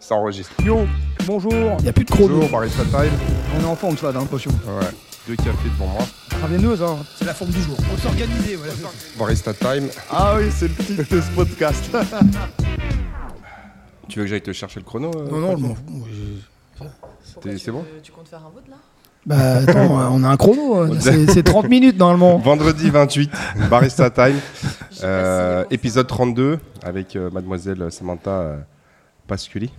Ça enregistre. Yo, bonjour. Il n'y a plus de chrono. Bonjour, Barista Time. On est en forme, ça, j'ai l'impression. Ouais, deux cafés devant moi. Travailleuse, hein. C'est la forme du jour. On s'organiser, voilà. Barista Time. Ah oui, c'est le titre de ce podcast. Tu veux que j'aille te chercher le chrono euh, non, non, C'était- c'est bon Tu comptes faire un vote là? Bah attends, on a un chrono. hein. C'est c'est 30 minutes normalement. Vendredi 28, Barista Time, euh, épisode 32, avec euh, mademoiselle Samantha euh, Pasculi.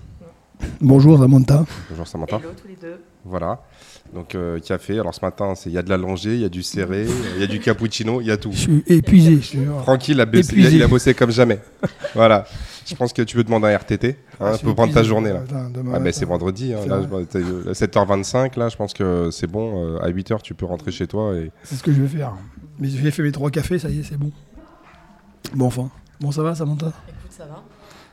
Bonjour Samantha. Bonjour. Samantha. Hello tous les deux. Voilà. Donc euh, café. Alors ce matin, c'est- il y a de l'allongé, il y a du serré, il y a du cappuccino, il y a tout. Je suis épuisé. Tranquille, il a, bossé- Épuisé. il a bossé comme jamais. voilà. Je pense que tu peux demander un RTT Ah, hein, je suis pour prendre ta journée là. Attends, demain Ah ben c'est vendredi, hein, C'est là, vrai. je vois, t'as eu- à 7h25, là je pense que c'est bon, euh, à 8h tu peux rentrer chez toi et C'est ce que je vais faire. Mais j'ai fait mes trois cafés, ça y est, c'est bon. Bon, enfin. Bon, ça va Samantha? Écoute, ça va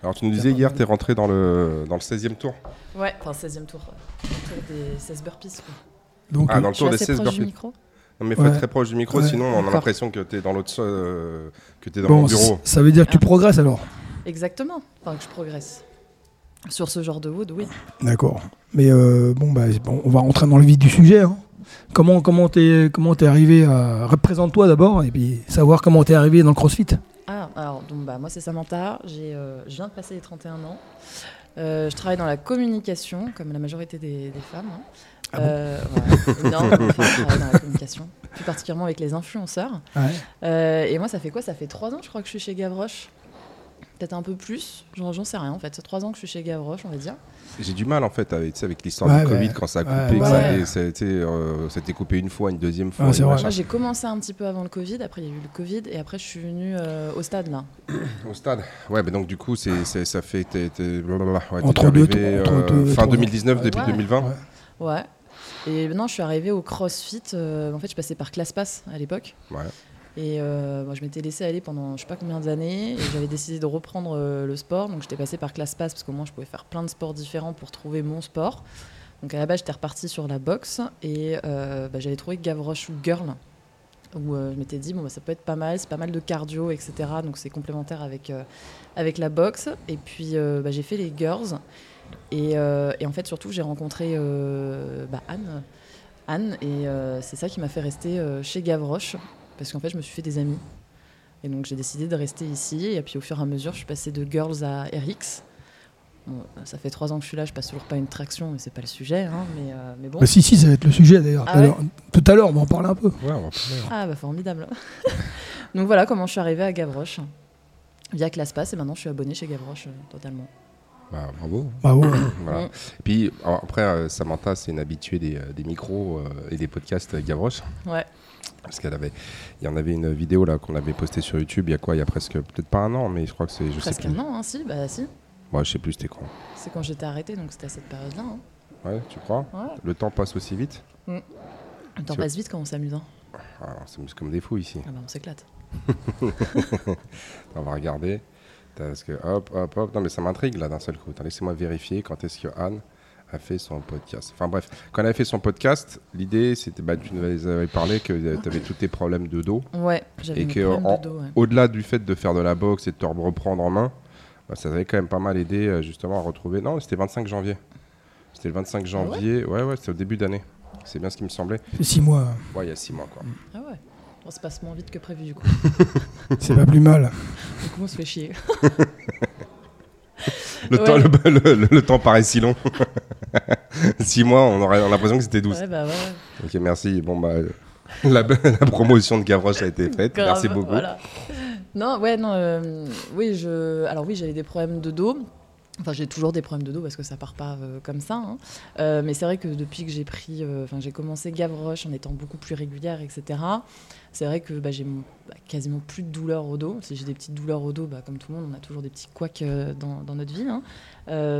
Alors tu nous disais hier, t'es rentré dans le, dans le 16e tour. Ouais, enfin 16 e tour. ouais. Le tour des 16 burpees quoi. Donc, Ah, dans le tour des assez 16 proche du burpees. micro Non mais faut Ouais. être très proche du micro, Ouais. sinon on a l'impression que t'es dans l'autre euh, que t'es dans bon, mon bureau. ça veut dire que tu progresses alors Exactement. Enfin que je progresse. Sur ce genre de wood, oui. D'accord. Mais euh, bon, bah, bon, on va rentrer dans le vif du sujet. hein. Comment comment t'es comment t'es arrivé à représente-toi d'abord et puis savoir comment t'es arrivé dans le CrossFit. Ah, alors donc bah moi c'est Samantha, j'ai euh, je viens de passer les 31 ans. Euh, je travaille dans la communication, comme la majorité des, des femmes. hein. Ah Euh, femmes travaillent dans la communication, plus particulièrement avec les influenceurs. Ouais. Euh, et moi, ça fait quoi? Ça fait trois ans, je crois, que je suis chez Gavroche. Peut-être un peu plus. J'en j'en sais rien, en fait. C'est trois ans que je suis chez Gavroche, on va dire. J'ai du mal en fait avec, l'histoire Ouais, du Covid ouais. quand ça a coupé, que ouais. ça, a été- ça a été, euh, ça a été coupé une fois, une deuxième fois. Moi, j'ai commencé un petit peu avant le Covid. Après, il y a eu le Covid. Et après, je suis venue euh, au stade, là. Au stade. Ouais, mais donc du coup, c'est, ça fait. t'es- blablabla. Ouais, t'es Entre deux, arrivé, entre euh, deux, fin trois ans. 2019, Ouais. début Ouais. 2020. Ouais. Ouais. Et maintenant, je suis arrivée au CrossFit. euh, en fait, je passais par ClassPass à l'époque. Ouais. Et euh, moi, je m'étais laissé aller pendant je sais pas combien d'années. Et j'avais décidé de reprendre euh, le sport. Donc, j'étais passée par ClassPass parce qu'au moins, je pouvais faire plein de sports différents pour trouver mon sport. Donc, à la base, j'étais repartie sur la boxe. Et euh, bah, j'avais trouvé Gavroche Girl. Où je m'étais dit, bon, bah, ça peut être pas mal. C'est pas mal de cardio, etc. Donc, c'est complémentaire avec, avec la boxe. Et puis, bah, j'ai fait les girls. Et, en fait, surtout, j'ai rencontré bah, Anne. Anne, et c'est ça qui m'a fait rester chez Gavroche, parce qu'en fait, je me suis fait des amis. Et donc, j'ai décidé de rester ici, et puis au fur et à mesure, je suis passée de Girls à RX. Bon, ça fait trois ans que je suis là, je passe toujours pas une traction, mais c'est pas le sujet, hein, mais, euh, mais bon. Bah, si si, ça va être le sujet d'ailleurs. Ah tout à ouais l'heure. Tout à l'heure, on va en parler un peu. Ouais, on va parler. Ah, bah formidable. donc voilà comment je suis arrivée à Gavroche, via ClassPass, et maintenant je suis abonnée chez Gavroche euh, totalement. Bah, bravo. Bravo. Voilà. Et puis alors, après, euh, Samantha, c'est une habituée des, euh, des micros euh, et des podcasts euh, Gavroche. Ouais. Parce qu'elle avait, il y en avait une vidéo là qu'on avait postée sur YouTube. Il y a quoi Il y a presque, peut-être pas un an, mais je crois que c'est, Presque sais plus. un an, hein, si, bah si. Moi, je sais plus c'était quand. C'est quand j'étais arrêtée, donc c'était à cette période-là. hein. Ouais, tu crois? Ouais. Le temps passe aussi vite? Le temps Tu- passe vite quand on s'amuse. hein. Ah, c'est comme des fous ici. Ah bah on s'éclate. On va regarder. Parce que hop, hop, hop. Non, mais ça m'intrigue là d'un seul coup. Laissez-moi vérifier quand est-ce que Anne a fait son podcast. Enfin bref, quand elle a fait son podcast, l'idée c'était, bah, tu nous avais parlé que tu avais tous tes problèmes de dos. Ouais, j'avais Et que problèmes en- de dos. ouais. Au-delà du fait de faire de la boxe et de te reprendre en main, bah, ça avait quand même pas mal aidé euh, justement à retrouver. Non, c'était 25 janvier. C'était le 25 janvier. ouais, ouais, c'était au début d'année. C'est bien ce qui me semblait. C'est six mois. Ouais, il y a 6 mois quoi. Ah ouais. On se passe moins vite que prévu du coup. C'est pas plus mal. Du coup on se fait chier. Le, Ouais. temps, le, le- le- le temps paraît si long. 6 mois, on aurait l'impression que c'était 12. Ouais bah ouais. Ok, merci. Bon, bah, euh, la, la promotion de Gavroche a été faite. Grave, merci beaucoup. voilà. Non, ouais, non. euh, oui, je. Alors oui, j'avais des problèmes de dos. Enfin, j'ai toujours des problèmes de dos parce que ça part pas euh, comme ça. hein. Euh, mais c'est vrai que depuis que j'ai pris, euh, enfin, j'ai commencé Gavroche en étant beaucoup plus régulière, etc. C'est vrai que bah, j'ai bah, quasiment plus de douleurs au dos. Si j'ai des petites douleurs au dos, bah, comme tout le monde, on a toujours des petits couacs dans, notre vie. hein.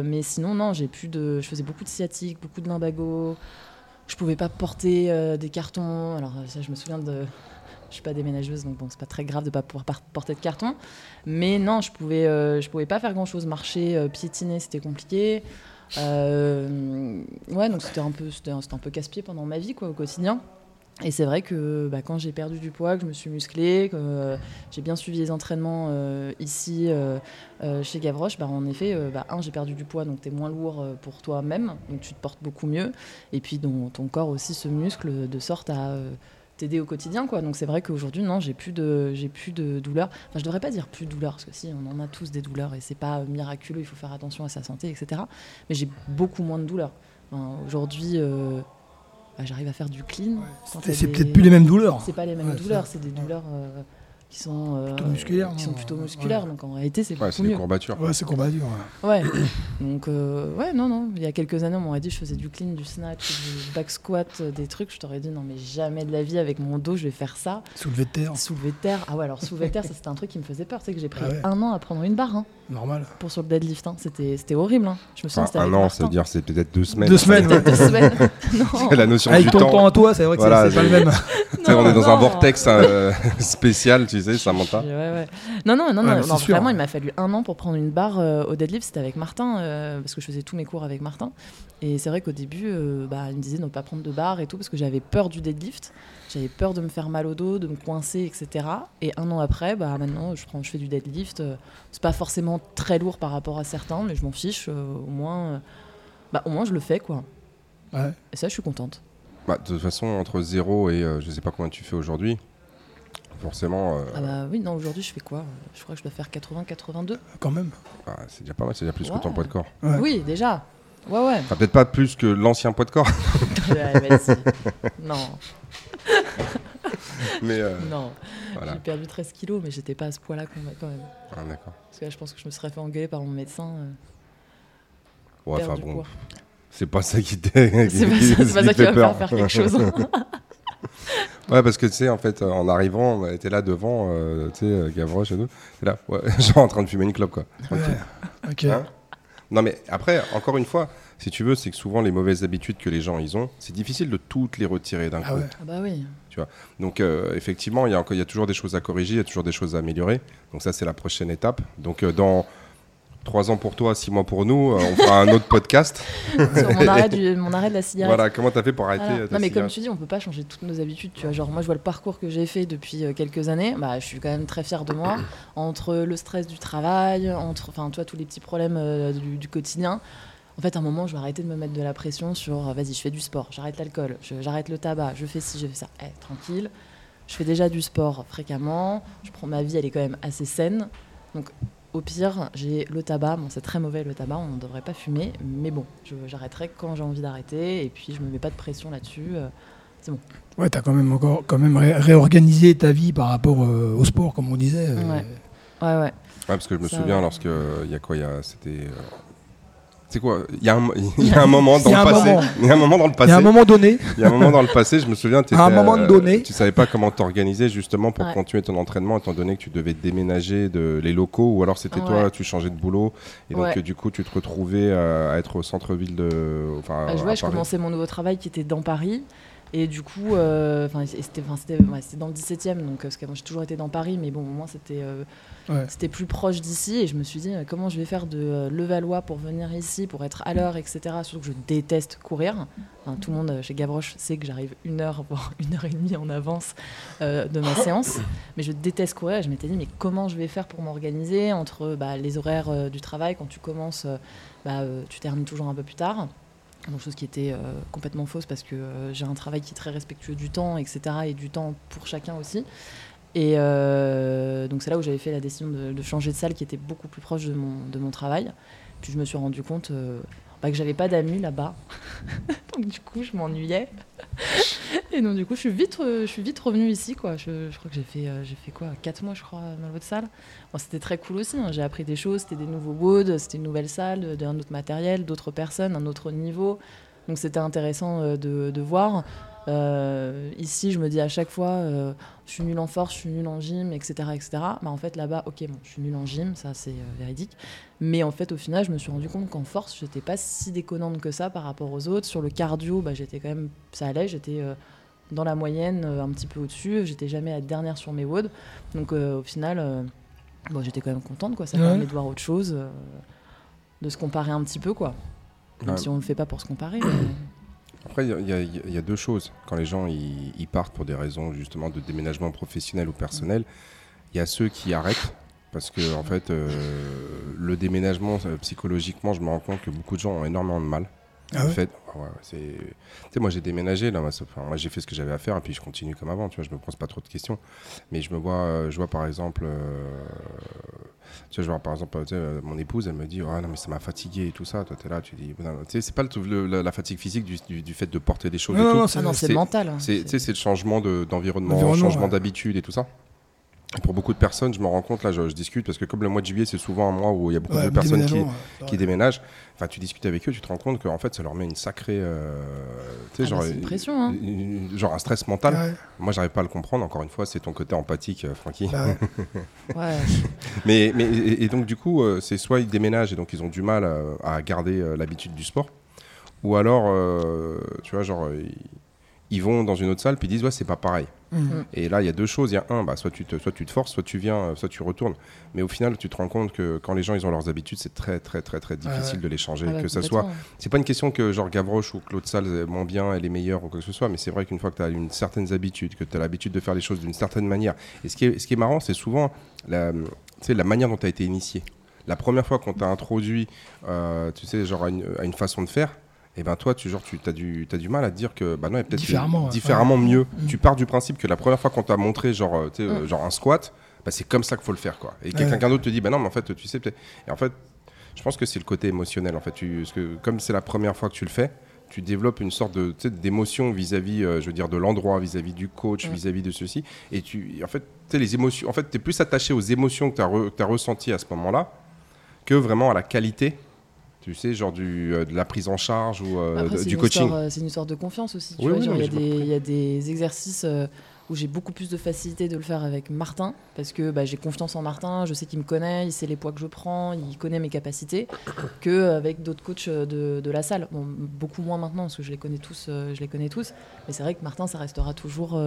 Mais sinon, non, j'ai plus de. Je faisais beaucoup de sciatique, beaucoup de lumbago. Je pouvais pas porter des cartons. Alors ça, je me souviens de. Je suis pas déménageuse, donc bon, c'est pas très grave de pas pouvoir porter de carton. Mais non, je pouvais, euh, je pouvais pas faire grand chose. Marcher, euh, piétiner, c'était compliqué. Euh, ouais, donc c'était un peu, c'était un, peu casse-pied pendant ma vie, quoi, au quotidien. Et c'est vrai que bah, quand j'ai perdu du poids, que je me suis musclée, que j'ai bien suivi les entraînements ici chez Gavroche, bah, en effet, bah, un, j'ai perdu du poids, donc tu es moins lourd pour toi-même, donc tu te portes beaucoup mieux. Et puis ton, corps aussi se muscle de sorte à t'aider au quotidien. Quoi. Donc c'est vrai qu'aujourd'hui, non, j'ai plus de, j'ai plus de douleurs. Enfin, je devrais pas dire plus de douleurs, parce que si, on en a tous des douleurs et c'est pas euh, miraculeux, il faut faire attention à sa santé, etc. Mais j'ai beaucoup moins de douleurs. Enfin, aujourd'hui, euh, bah, j'arrive à faire du clean. C'est des- peut-être plus les mêmes douleurs. c'est pas les mêmes Ouais, douleurs, c'est des douleurs euh, qui sont euh, Plutôt musculaires, qui sont Ouais. Donc en réalité, c'est Ouais, c'est beaucoup des mieux. courbatures. Ouais, c'est combattu. ouais. Ouais. Donc euh, ouais, non, non. Il y a quelques années, on m'aurait dit je faisais du clean, du snatch, du back squat, euh, des trucs. Je t'aurais dit non, mais jamais de la vie avec mon dos, je vais faire ça. Soulevé de terre, Soulever de terre. Ah ouais, alors soulever de terre, ça c'était un truc qui me faisait peur. Tu sais que j'ai pris Ah ouais. un an à prendre une barre hein, normal. pour sur le deadlift. hein. C'était c'était horrible. hein. Je me souviens, Enfin, c'était un an, ça veut dire c'est peut-être deux semaines. Deux semaines, deux semaines. non. la notion Avec du ton temps temps. à toi, c'est vrai que c'est- Voilà, c'est pas le même. Tu sais, on est dans un vortex spécial, tu sais, Samantha. Ouais, ouais. Non, non, non, Ouais, non, non, sûr, vraiment, il m'a fallu un an pour prendre une barre euh, au deadlift. C'était avec Martin, euh, parce que je faisais tous mes cours avec Martin. Et c'est vrai qu'au début, euh, bah, il me disait de ne pas prendre de barre et tout, parce que j'avais peur du deadlift. J'avais peur de me faire mal au dos, de me coincer, etc. Et un an après, bah, maintenant, je, prends, je fais du deadlift. Euh, c'est pas forcément très lourd par rapport à certains, mais je m'en fiche. euh, au, moins, euh, bah, au moins, je le fais, quoi. Ouais. Et ça, je suis contente. Bah, de toute façon, entre 0 et euh, je sais pas combien tu fais aujourd'hui, forcément, euh, Ah bah oui, non, aujourd'hui, je fais quoi? Je crois que je dois faire 80-82. Quand même. bah, c'est déjà pas mal, c'est déjà plus que ton poids de corps. Ouais. Oui, déjà. Ouais, ouais. Enfin, peut-être pas plus que l'ancien poids de corps, Ouais, non, mais euh, non. voilà. J'ai perdu 13 kilos, mais j'étais pas à ce poids-là quand même- quand même. Ah, d'accord. Parce que là, je pense que je me serais fait engueuler par mon médecin. euh, Ouais, perdre enfin du bon, poids. c'est pas ça qui t'est. C'est pas ça, c'est pas ça qui va me faire faire quelque chose. Ouais, parce que tu sais, en fait, euh, en arrivant, on était là devant, euh, tu sais, euh, Gavroche et tout. T'es là, ouais, genre en train de fumer une clope, quoi. Ouais. Ok. Hein Non, mais après, encore une fois, si tu veux, c'est que souvent les mauvaises habitudes que les gens ils ont, c'est difficile de toutes les retirer d'un Ah coup. ouais. ah bah oui. Donc, euh, effectivement, il y, a encore- il y a toujours des choses à corriger, il y a toujours des choses à améliorer. Donc, ça, c'est la prochaine étape. Donc, euh, dans trois ans pour toi, six mois pour nous, euh, on fera un autre podcast. Sur mon arrêt, du- mon arrêt de la cigarette. Voilà, comment t'as fait pour arrêter Voilà. euh, ta Non mais comme tu dis, on peut pas changer toutes nos habitudes. Tu vois, genre moi je vois le parcours que j'ai fait depuis euh, quelques années. Bah, je suis quand même très fière de moi. Entre le stress du travail, entre, enfin, toi tous les petits problèmes euh, du, du quotidien. En fait, à un moment, je vais arrêter de me mettre de la pression sur, vas-y, je fais du sport, j'arrête l'alcool, j'arrête le tabac, je fais ci, je fais ça. Eh, tranquille. Je fais déjà du sport fréquemment. Je prends ma vie, elle est quand même assez saine. Donc, au pire, j'ai le tabac. Bon, c'est très mauvais le tabac, on ne devrait pas fumer. Mais bon, j'arrêterai quand j'ai envie d'arrêter. Et puis, je me mets pas de pression là-dessus. euh, Ouais, t'as quand même encore quand même ré- réorganisé ta vie par rapport euh, au sport, comme on disait. euh, Ouais. Ouais, ouais. Ouais, parce que je me Ça, souviens ouais. lorsque euh, il y a quoi, il y a c'était euh, c'est quoi? Il y, a un- il y a un moment dans Il le passé. moment. Il y a un moment dans le Il passé. y a un moment donné, Il y a un moment dans le passé, je me souviens, À un moment euh, donné. tu savais pas comment t'organiser justement pour Ouais. continuer ton entraînement, étant donné que tu devais déménager de les locaux, ou alors c'était toi, tu changeais de boulot, et donc Ouais. euh, du coup tu te retrouvais euh, à être au centre-ville de, enfin, Bah, je, à vois, je commençais mon nouveau travail qui était dans Paris. Et du coup, euh, c'était ouais, dans le 17e, donc, euh, parce que moi j'ai toujours été dans Paris, mais bon, au moins c'était euh, Ouais. plus proche d'ici. Et je me suis dit, euh, comment je vais faire de Levallois pour venir ici, pour être à l'heure, etc. Surtout que je déteste courir. Enfin, tout le monde chez Gavroche sait que j'arrive une heure, voire une heure et demie en avance de ma séance. Mais je déteste courir. Et je m'étais dit, mais comment je vais faire pour m'organiser entre bah, les horaires du travail Quand tu commences, bah, tu termines toujours un peu plus tard. Donc, chose qui était euh, complètement fausse parce que euh, j'ai un travail qui est très respectueux du temps, etc. Et du temps pour chacun aussi. Et euh, donc c'est là où j'avais fait la décision de, de changer de salle qui était beaucoup plus proche de mon, de mon travail. Puis je me suis rendu compte bah, que j'avais pas d'amis là-bas. donc du coup je m'ennuyais. Et donc du coup je suis vite, euh, je suis vite revenue ici. Quoi. Je, je crois que j'ai fait, euh, j'ai fait quoi? 4 mois je crois dans votre salle. Bon, c'était très cool aussi. hein. J'ai appris des choses, c'était des nouveaux woods, c'était une nouvelle salle, de- d'un autre matériel, d'autres personnes, un autre niveau. Donc c'était intéressant euh, de voir. Euh, ici, je me dis à chaque fois, euh, je suis nulle en force, je suis nulle en gym, etc. etc. Mais en fait, là-bas, ok, bon, je suis nulle en gym, ça c'est euh, véridique. Mais en fait, au final, je me suis rendu compte qu'en force, j'étais pas si déconnante que ça par rapport aux autres. Sur le cardio, bah, j'étais quand même, ça allait, j'étais euh, dans la moyenne, euh, un petit peu au-dessus. J'étais jamais à dernière sur mes WOD. Donc euh, au final, euh, bon, j'étais quand même contente, quoi. Ça Ouais. permet de voir autre chose, euh, de se comparer un petit peu, quoi. Même Ouais. si on ne le fait pas pour se comparer. mais- Après, il y, a- deux choses. Quand les gens ils partent pour des raisons justement de déménagement professionnel ou personnel, il y a ceux qui arrêtent parce que en fait, euh, le déménagement euh, psychologiquement, je me rends compte que beaucoup de gens ont énormément de mal. Ah en ouais fait, ouais, c'est. Tu sais, moi j'ai déménagé là. Moi, ça- enfin, moi, j'ai fait ce que j'avais à faire et puis je continue comme avant. Tu vois, je me pose pas trop de questions. Mais je me vois, euh, je vois par exemple, euh, tu vois, je vois par exemple, tu sais, euh, mon épouse, elle me dit, ah non mais ça m'a fatigué et tout ça. Toi t'es là, tu dis, non, non, tu sais, c'est pas le, le- la, la fatigue physique du, du- du fait de porter des choses Non, et non, tout. non, Ah non, c'est c'est- mental. C'est tu sais, c'est le changement de- d'environnement, le changement ouais. d'habitude et tout ça. Pour beaucoup de personnes, je me rends compte, là, je, je discute, parce que comme le mois de juillet, c'est souvent un mois où il y a beaucoup Ouais, de personnes qui, ouais, qui déménagent. Enfin, tu discutes avec eux, tu te rends compte qu'en fait, ça leur met une sacrée. euh, tu sais, Ah genre, bah, c'est une pression, hein. une- genre un stress mental. Ouais, Moi, j'arrive pas à le comprendre. Encore une fois, c'est ton côté empathique, euh, Francky. bah ouais. Ouais. Mais, mais et, et donc, du coup, euh, c'est soit ils déménagent et donc ils ont du mal euh, à garder euh, l'habitude du sport, ou alors, euh, tu vois, genre, ils, ils vont dans une autre salle puis ils disent, ouais, c'est pas pareil. Mhm. Et là, il y a deux choses. Il y a un, bah, soit, tu te, soit tu te forces, soit tu viens, euh, soit tu retournes. Mais au final, tu te rends compte que quand les gens ils ont leurs habitudes, c'est très, très, très, très difficile ouais. de les changer. Ah bah, que ça soit. C'est pas une question que genre Gavroche ou Claude Sales est moins bien, elle est meilleure ou quoi que ce soit. Mais c'est vrai qu'une fois que tu as une certaine habitude, que tu as l'habitude de faire les choses d'une certaine manière. Et ce qui est, ce qui est marrant, c'est souvent la, tu sais, la manière dont tu as été initié. La première fois qu'on t'a introduit, euh, tu sais, genre à une, à une façon de faire. Et ben toi, tu genre, tu as du, as du mal à te dire que bah non, peut-être Différemment, ouais. mieux. Mm. Tu pars du principe que la première fois qu'on t'a montré genre, euh, tu euh, Mm. genre un squat, bah, c'est comme ça qu'il faut le faire quoi. Et Ouais. quelqu'un d'autre te dit bah non, mais en fait, tu sais peut-être. Et en fait, je pense que c'est le côté émotionnel en fait. Tu, parce que comme c'est la première fois que tu le fais, tu développes une sorte de tu d'émotion vis-à-vis, euh, je veux dire, de l'endroit, vis-à-vis du coach, vis-à-vis de ceci. Et tu, en fait, tu les émotions. En fait, es plus attaché aux émotions que tu as, ressenties à ce moment-là que vraiment à la qualité. Tu sais, genre du, euh, de la prise en charge ou euh, Après, du coaching. euh, c'est une histoire de confiance aussi. Tu Oui, oui, il y, a des- compris. il y a des exercices euh, où j'ai beaucoup plus de facilité de le faire avec Martin, parce que bah, j'ai confiance en Martin, je sais qu'il me connaît, il sait les poids que je prends, il connaît mes capacités, que avec d'autres coachs de, de la salle. Bon, beaucoup moins maintenant, parce que je les connais tous, je les connais tous. Mais c'est vrai que Martin, ça restera toujours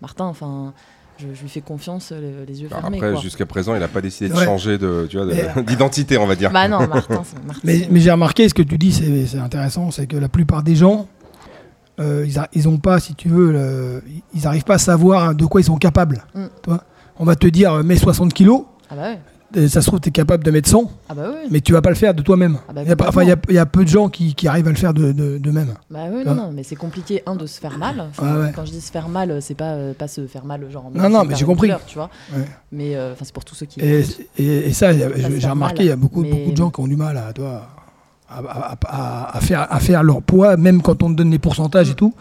Martin. Enfin, je, je lui fais confiance, euh, les yeux Bah, fermés. Après, jusqu'à présent, il n'a pas décidé de Ouais. changer de, tu vois, de- Mais- d'identité, on va dire. Bah non, Martin. Mais, mais j'ai remarqué, ce que tu dis, c'est c'est intéressant, c'est que la plupart des gens, euh, ils, a- ils ont pas, si tu veux, le- ils n'arrivent pas à savoir de quoi ils sont capables. Mm. Tu vois? On va te dire, euh, mets 60 kilos, Ah bah ouais. Et ça se trouve, tu es capable de mettre 100, Ah bah oui. mais tu vas pas le faire de toi-même. Ah bah Il y a pas- enfin, il y, a- il y a peu de gens qui, qui arrivent à le faire de- de- d'eux-mêmes. Bah oui, non, non, mais c'est compliqué, un, de se faire mal. Enfin, Ah ouais. Quand je dis se faire mal, c'est pas, euh, pas se faire mal, genre en Non, non, mais j'ai compris. tu vois. Ouais. Mais euh, enfin, c'est pour tous ceux qui. Et, et- et ça, j'ai remarqué, il y a beaucoup, Mais- beaucoup de gens qui ont du mal à, toi, à, à- à- à faire, à faire leur poids, même quand on te donne les pourcentages et tout.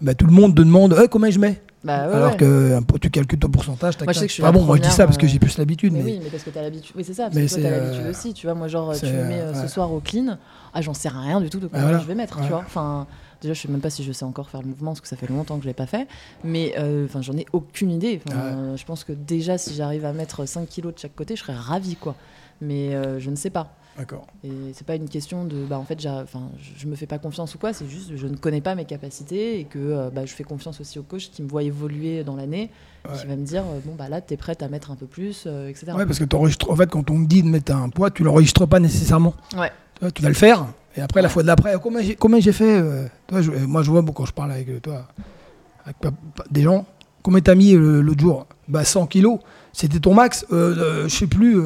Bah, tout le monde te demande Eh, combien je mets? Bah ouais, Alors ouais. que euh, tu calcules ton pourcentage. Moi, je sais tac. que je suis Enfin la bon, moi je dis ça parce que euh, j'ai plus l'habitude. Mais Mais, oui, mais parce que t'as l'habitude. Oui, c'est ça, parce Mais que toi, c'est, t'as l'habitude euh, aussi. Tu vois, moi, genre, tu me mets ce soir au clean. Ah, j'en sais rien du tout de combien voilà. je vais mettre, tu vois. Enfin, déjà, je sais même pas si je sais encore faire le mouvement parce que ça fait longtemps que je l'ai pas fait. Mais euh, enfin, j'en ai aucune idée. Ah ouais. euh, Je pense que déjà, si j'arrive à mettre 5 kilos de chaque côté, je serais ravie, quoi. Mais euh, je ne sais pas. D'accord. Et c'est pas une question de, bah en fait, enfin, je, me fais pas confiance ou quoi. C'est juste, je ne connais pas mes capacités et que euh, bah, je fais confiance aussi au coach qui me voit évoluer dans l'année, Ouais. qui va me dire, euh, bon bah là, t'es prête à mettre un peu plus, euh, etc. Ouais, parce que t'enregistres- en fait, quand on te dit de mettre un poids, tu l'enregistres pas nécessairement. Ouais. Tu, vas le faire, et après, la fois combien j'ai, combien j'ai fait euh, toi, je- Moi, je vois bon, quand je parle avec toi, avec des gens, combien t'as mis l'autre jour Bah 100 kilos. C'était ton max euh, Je sais plus.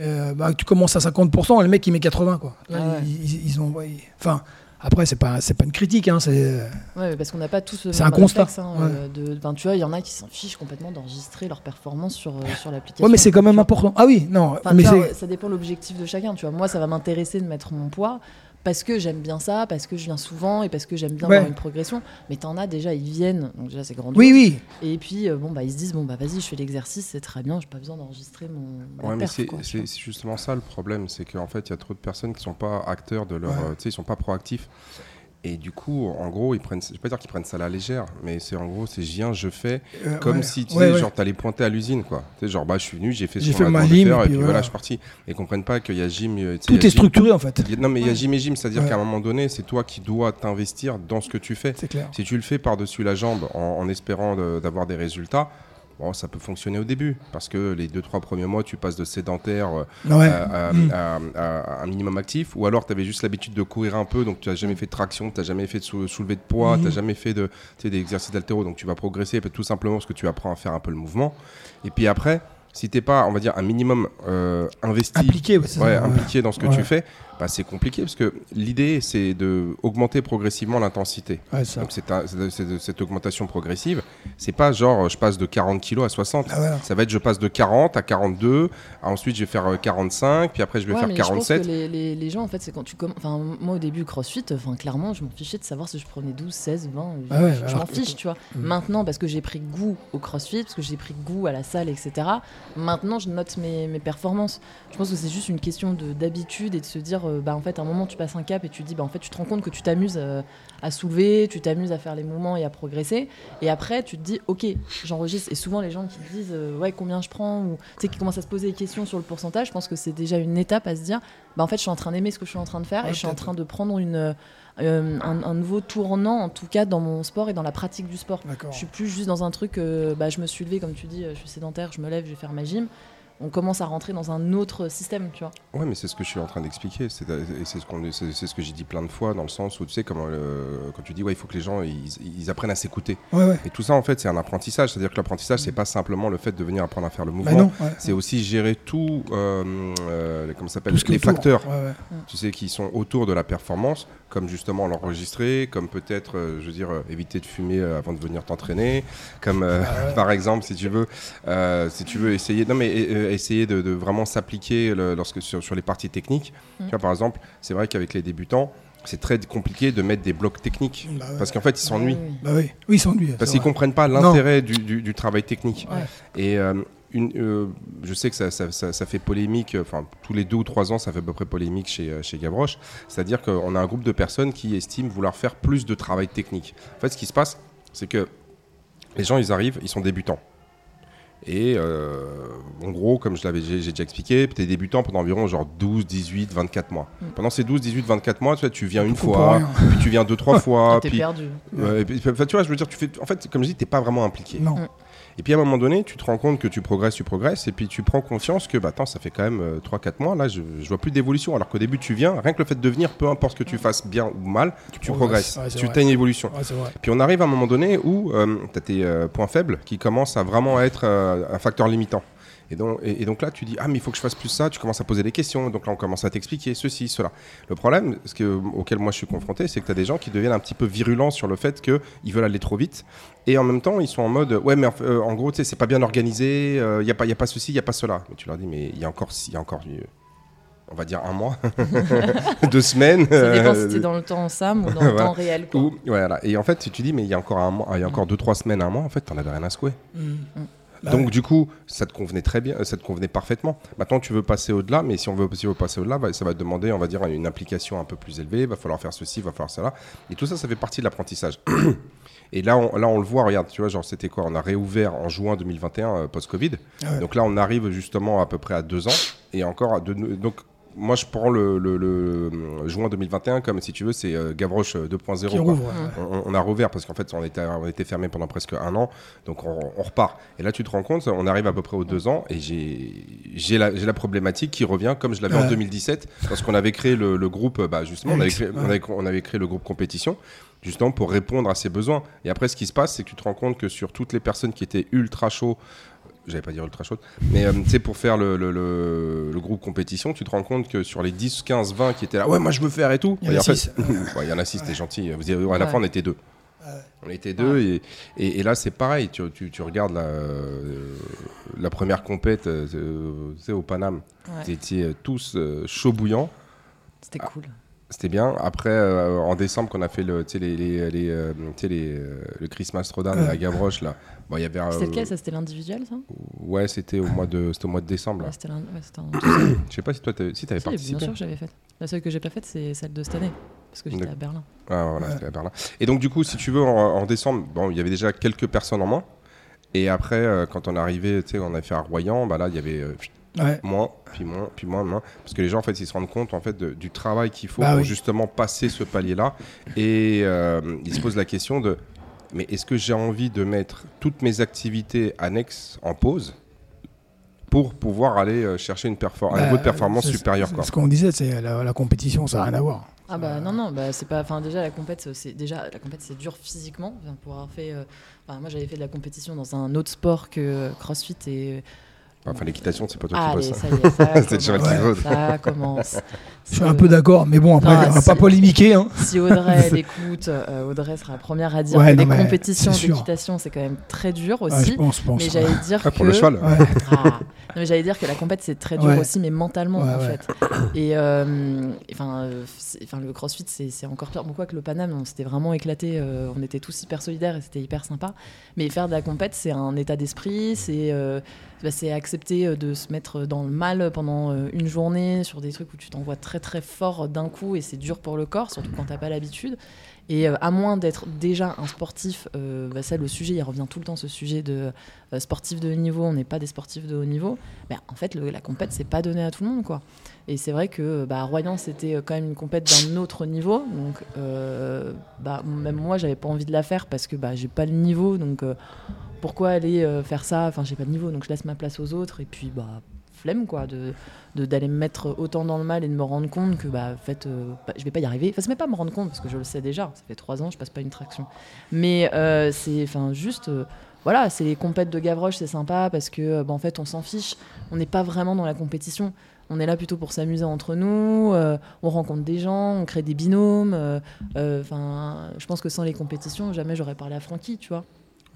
Euh, bah, tu commences à 50%, le mec il met 80 quoi. Ah ouais. ils, ont, ouais, enfin, après c'est pas c'est pas une critique, hein, c'est Ouais, parce qu'on n'a pas tous C'est un constat. réflexe, hein, euh, de, ben, tu vois, il y en a qui s'en fichent complètement d'enregistrer leur performance sur, euh, sur l'application. ouais, mais c'est quand même important. Ah oui, non, Enfin, mais c'est ça dépend de l'objectif de chacun. Tu vois, moi, ça va m'intéresser de mettre mon poids parce que j'aime bien ça, parce que je viens souvent et parce que j'aime bien Ouais. avoir une progression. Mais t'en as déjà, ils viennent, donc déjà c'est grandiose. oui, oui. Et puis euh, bon bah ils se disent bon bah vas-y, je fais l'exercice, c'est très bien, j'ai pas besoin d'enregistrer mon. Ouais, mais c'est justement ça le problème, c'est qu'en fait, il y a trop de personnes qui sont pas acteurs de leur. Ouais. euh, tu sais, ils sont pas proactifs. Et du coup, en gros, ils prennent. Je vais pas dire qu'ils prennent ça à la légère, mais c'est en gros, c'est je viens, je fais. Euh, Comme ouais. si, tu Ouais, sais, ouais. genre, t'allais pointer à l'usine, quoi. Tu sais, genre, bah, je suis venu, j'ai fait ce J'ai qu'on fait m'a et puis voilà, voilà. je suis parti. Et ils comprennent pas qu'il y a gym. euh, Tout est gym- structuré en fait. a- Non, mais il y a gym et gym, c'est-à-dire qu'à un moment donné, c'est toi qui dois t'investir dans ce que tu fais. C'est clair. Si tu le fais par-dessus la jambe en, en espérant de- d'avoir des résultats, bon, ça peut fonctionner au début parce que les 2-3 premiers mois, tu passes de sédentaire euh, Ouais. à, à- Mm. à- à un minimum actif, ou alors tu avais juste l'habitude de courir un peu, donc tu n'as jamais fait de traction, tu n'as jamais fait de sou- soulevé de poids, Mhm. tu n'as jamais fait de, d'exercices d'altéro, donc tu vas progresser tout simplement parce que tu apprends à faire un peu le mouvement. Et puis après, si t'es pas, on va dire, un minimum euh, investi, Appliqué, ouais, c'est ouais, ça, ouais. impliqué dans ce que tu fais, bah, c'est compliqué parce que l'idée c'est de augmenter progressivement l'intensité. Ouais, ça. Donc c'est un- c'est- c'est- cette augmentation progressive, c'est pas genre je passe de 40 kg à 60. Ah, voilà. Ça va être je passe de 40 à 42, ah, ensuite je vais faire euh, 45, puis après je vais Ouais, faire mais je pense 47. que les, les- les gens, en fait, c'est quand tu commences. Enfin, moi, au début, CrossFit, enfin, clairement, je m'en fichais de savoir si je prenais 12, 16, 20. je- Ah ouais, je alors m'en fiche, tu vois. Mm. Maintenant, parce que j'ai pris goût au CrossFit, parce que j'ai pris goût à la salle, etc. Maintenant, je note mes, mes performances. Je pense que c'est juste une question de- d'habitude et de se dire, euh, bah, en fait, à un moment, tu passes un cap et tu te dis, bah, en fait, tu te rends compte que tu t'amuses euh, à soulever, tu t'amuses à faire les mouvements et à progresser. Et après, tu te dis, ok, j'enregistre. Et souvent, les gens qui te disent, euh, ouais, combien je prends, ou tu sais, qui commencent à se poser des questions sur le pourcentage, je pense que c'est déjà une étape à se dire, bah, en fait, je suis en train d'aimer ce que je suis en train de faire Ouais, et je suis en train de prendre une, euh, un, un nouveau tournant, en tout cas, dans mon sport et dans la pratique du sport. Je suis plus juste dans un truc, euh, bah, je me suis levé, comme tu dis, euh, je suis sédentaire, je me lève, je vais faire ma gym. On commence à rentrer dans un autre système, tu vois. Ouais, mais c'est ce que je suis en train d'expliquer. C'est et c'est ce, ce que j'ai dit plein de fois, dans le sens où tu sais, comment, euh, quand tu dis, ouais, il faut que les gens ils, ils apprennent à s'écouter. Ouais, ouais. Et tout ça, en fait, c'est un apprentissage. C'est-à-dire que l'apprentissage, c'est pas simplement le fait de venir apprendre à faire le Bah mouvement. ouais. C'est aussi gérer tout, euh, euh, comment ça s'appelle, les facteurs, Ouais, ouais. tu sais, qui sont autour de la performance, comme justement l'enregistrer, comme peut-être, euh, je veux dire, euh, éviter de fumer euh, avant de venir t'entraîner, comme Ah par exemple, si tu veux, si tu veux essayer, non mais essayer de, de vraiment s'appliquer le- lorsque sur, sur les parties techniques. Mm. Tu vois, par exemple, c'est vrai qu'avec les débutants, c'est très compliqué de mettre des blocs techniques, Bah ouais. parce qu'en fait, ils s'ennuient. Ouais, oui. Bah oui, oui, ils s'ennuient. Parce qu'ils comprennent pas l'intérêt du, du- du travail technique. Ouais. Et une, euh, je sais que ça, ça- ça- ça fait polémique, euh, enfin tous les deux ou trois ans, ça fait à peu près polémique chez, euh, chez Gavroche. C'est-à-dire qu'on a un groupe de personnes qui estiment vouloir faire plus de travail technique. En fait, ce qui se passe, c'est que les gens, ils arrivent, ils sont débutants. Et euh, en gros, comme je l'avais j'ai déjà expliqué, tu es débutant pendant environ genre 12, 18, 24 mois. Mm. Pendant ces 12, 18, 24 mois, tu, vois, tu viens une fois, puis tu viens deux, trois fois, T'es puis perdu. Ouais, et puis, enfin, tu vois, je veux dire, tu fais, en fait, comme je dis, t'es pas vraiment impliqué. Non. Mm. Et puis à un moment donné, tu te rends compte que tu progresses, tu progresses, et puis tu prends conscience que, bah attends, ça fait quand même 3-4 mois, là, je, je vois plus d'évolution. Alors qu'au début, tu viens, rien que le fait de venir, peu importe ce que tu fasses bien ou mal, tu, progresses. progresses. Ouais, c'est tu as une évolution. Ouais. Puis on arrive à un moment donné où tu as tes euh, points faibles qui commencent à vraiment être euh, un facteur limitant. Et donc, et, et donc là, tu dis, ah, mais il faut que je fasse plus ça. Tu commences à poser des questions. Donc là, on commence à t'expliquer ceci, cela. Le problème ce que, auquel moi je suis confronté, c'est que tu as des gens qui deviennent un petit peu virulents sur le fait qu'ils veulent aller trop vite. Et en même temps, ils sont en mode, ouais, mais en, euh, en gros, tu sais, c'est pas bien organisé. Il n'y a, pas- y a pas ceci, il n'y a pas cela. Mais tu leur dis, mais il y a encore, y a encore euh, on va dire un mois, deux semaines. Ça dépend euh, si t'es dans le temps Sam ou dans le Voilà. temps réel. Quoi. ou- voilà. Et en fait, si tu dis, mais il y a encore un mois, il y a encore deux, trois semaines, un mois, en fait, t'en avais rien à secouer. Mm. Bah Donc ouais. du coup, ça te convenait très bien, ça te convenait parfaitement. Maintenant, tu veux passer au-delà, mais si on veut, si on veut passer au-delà, bah, ça va te demander, on va dire, une implication un peu plus élevée. Il va falloir faire ceci, il va falloir cela. Et tout ça, ça fait partie de l'apprentissage. Et là on, là, on le voit, regarde, tu vois, genre, c'était quoi? On a réouvert en juin 2021, euh, post-Covid. Ah ouais. Donc là, on arrive justement à peu près à deux ans. Et encore, à deux- donc, moi, je prends le, le- le, euh, juin 2021 comme, si tu veux, c'est euh, Gavroche euh, 2.0. Qui quoi. rouvre. ouais. On, on a rouvert parce qu'en fait on était, on était fermé pendant presque un an, donc on, on repart. Et là tu te rends compte, on arrive à peu près aux deux ans et j'ai la, problématique qui revient comme je l'avais en Ouais. 2017 lorsqu'on avait créé le, le groupe, bah, justement, on avait, Alex, créé, on, ouais. avait, on avait créé le groupe compétition justement pour répondre à ses besoins. Et après ce qui se passe, c'est que tu te rends compte que sur toutes les personnes qui étaient ultra chauds, j'allais pas dire ultra chaudes, mais euh, tu sais, pour faire le, le- le- le groupe compétition, tu te rends compte que sur les 10, 15, 20 qui étaient là, ouais, moi je veux faire et tout, Il y en a en fait- six. Ouais, il y en a 6, t'es gentil. Vous, avez- à la fin, on était deux. On était deux et, et, et là c'est pareil, tu, tu, tu regardes la, euh, la première compète euh, tu sais, au Paname, étiez euh, tous euh, chauds bouillants, C'était cool. c'était bien. Après euh, en décembre qu'on a fait le, tu les, les, les, euh, tu euh, le Christmas Ouais. à Gavroche là, bon, il y avait, C'était euh, lequel Ça, c'était l'individuel, ça? Ouais c'était au mois de, c'était au mois de décembre. Ouais, c'était ouais, Je sais pas si toi t'avais- si t'avais Si, bien participé. sûr que j'avais fait. La seule que j'ai pas faite, c'est celle de cette année. Parce que j'étais à Berlin. Ah, voilà, Ouais. c'était à Berlin. Et donc, du coup, si tu veux, en, en décembre, bon, il y avait déjà quelques personnes en moins. Et après, euh, quand on est arrivé, tu sais, on a fait à Royan, bah là, il y avait euh, Ouais. moins, puis moins, puis moins, moins. Parce que les gens, en fait, ils se rendent compte, en fait, de- du travail qu'il faut Bah pour oui. justement passer ce palier-là. Et euh, ils se posent la question de mais est-ce que j'ai envie de mettre toutes mes activités annexes en pause pour pouvoir aller euh, chercher une perfor- un Bah, niveau de performance c'est- supérieur c'est quoi. Ce qu'on disait, c'est la, la compétition, ça n'a rien à voir. Ah bah non non bah c'est pas enfin déjà la compète c'est déjà la compète c'est dur physiquement pour avoir fait euh, moi j'avais fait de la compétition dans un autre sport que CrossFit et Enfin, l'équitation, c'est pas toi qui allez bosses. ça y est ça C'est toujours commence, Alexandre. ça commence Je suis un peu d'accord, mais bon, après, Non, on va si- pas polémiquer. Hein. si Audrey l'écoute euh, Audrey sera la première à dire Ouais, que non, les compétitions d'équitation c'est quand même très dur Ouais, aussi je pense, je pense. mais j'allais dire Ah, pour que le cheval. Ouais. Ah. Non, mais j'allais dire que la compète c'est très dur Ouais. aussi, mais mentalement Ouais, en ouais. fait. Et euh, enfin, euh, enfin le CrossFit c'est c'est encore pire. Pourquoi que le Paname on s'était vraiment éclaté, euh, on était tous hyper solidaires et c'était hyper sympa. Mais faire de la compète c'est un état d'esprit, c'est euh, bah, c'est accepter euh, de se mettre dans le mal pendant euh, une journée sur des trucs où tu t'envoies très très fort d'un coup et c'est dur pour le corps, surtout quand t'as pas l'habitude. Et euh, à moins d'être déjà un sportif, euh, bah, ça le sujet, il revient tout le temps ce sujet de euh, sportif de haut niveau, on n'est pas des sportifs de haut niveau. En fait, la compète, c'est pas donné à tout le monde, quoi. Et c'est vrai que bah, Royan, c'était euh, quand même une compète d'un autre niveau. Donc, euh, bah, même moi, j'avais pas envie de la faire parce que bah, j'ai pas le niveau. Donc, euh, pourquoi aller euh, faire ça? Enfin, j'ai pas de niveau, donc je laisse ma place aux autres. Et puis, bah, flemme, quoi, de de- d'aller me mettre autant dans le mal et de me rendre compte que bah en fait euh, bah, je vais pas y arriver. Enfin c'est même pas me rendre compte parce que je le sais déjà. Ça fait trois ans je passe pas une traction. Mais euh, c'est enfin juste voilà c'est les compètes de Gavroche c'est sympa parce que bah, en fait on s'en fiche. On n'est pas vraiment dans la compétition. On est là plutôt pour s'amuser entre nous on rencontre des gens on crée des binômes enfin je pense que sans les compétitions jamais j'aurais parlé à Francky tu vois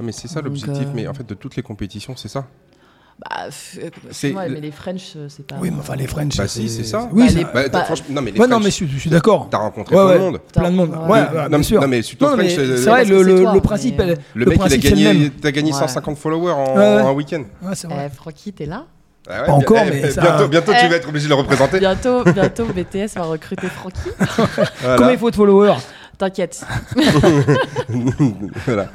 mais c'est ça l'objectif, euh, mais en fait, de toutes les compétitions, c'est ça. bah euh, C'est mais les French euh, c'est pas Oui, mais enfin, les French. Bah si, c'est ça. Oui, Bah, les- Bah, franchement, non, mais les Ouais, non, mais je, je suis d'accord. t'as rencontré Ouais, plein ouais. de monde. Plein de monde. Ouais. Ouais, Le- ouais, non, bien mais- sûr. non, mais c'est vrai, le, le- toi, le principe, mais- Le le mec, il a gagné, t'as gagné Ouais. 150 followers en, Ouais, ouais. en un week-end. Ouais, c'est vrai. Eh, Francky t'es là? Ah ouais, Pas encore, eh, mais eh, ça- bientôt, bientôt tu Eh. vas être obligé de le représenter. bientôt bientôt BTS va recruter Francky Voilà. Combien il faut de followers? T'inquiète Voilà.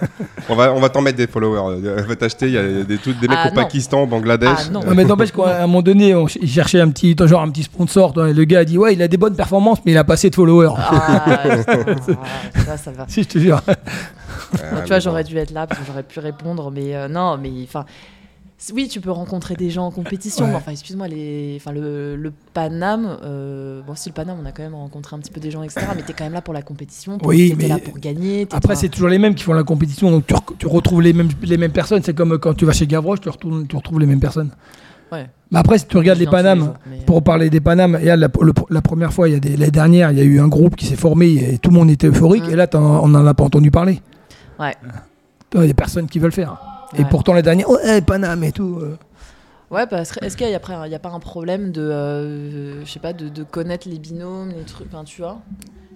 On va, on va t'en mettre des followers. Euh, Va t'acheter. Il y a des, tout- des mecs Ah, au non. Pakistan, au Bangladesh. Ah, non. Ouais, mais n'empêche qu'à un moment donné, on ch- il cherchait un petit, genre un petit sponsor. toi, Le gars a dit Ouais, il a des bonnes performances, mais il a pas assez de followers. ah, putain, ah, ça, ça va Si, je te jure. Ah, tu vois j'aurais dû être là parce que j'aurais pu répondre mais euh, non mais enfin oui, tu peux rencontrer des gens en compétition, Ouais. mais enfin, excuse-moi, les... enfin, le, le Paname, euh, bon, si le Paname, on a quand même rencontré un petit peu des gens, etc., mais t'es quand même là pour la compétition, pour- Oui, mais là pour gagner. Après, c'est toujours les mêmes qui font la compétition, donc tu, retrouves les mêmes, les mêmes personnes. C'est comme quand tu vas chez Gavroche, tu, retournes- tu retrouves les mêmes personnes. Ouais. Mais après, si tu regardes les Panames, mais- pour parler des Panames, la, le- la première fois, il y a des, l'année dernière, il y a eu un groupe qui s'est formé et tout le monde était euphorique. Et là, on n'en a pas entendu parler. Ouais. Il y a personne qui veut le faire. Et Ouais. pourtant, la dernière, oh, hey, Paname et tout. euh. Ouais, parce que est-ce qu'il y a, a pas un problème de, euh, je sais pas, de, de connaître les binômes, les trucs, enfin, tu vois?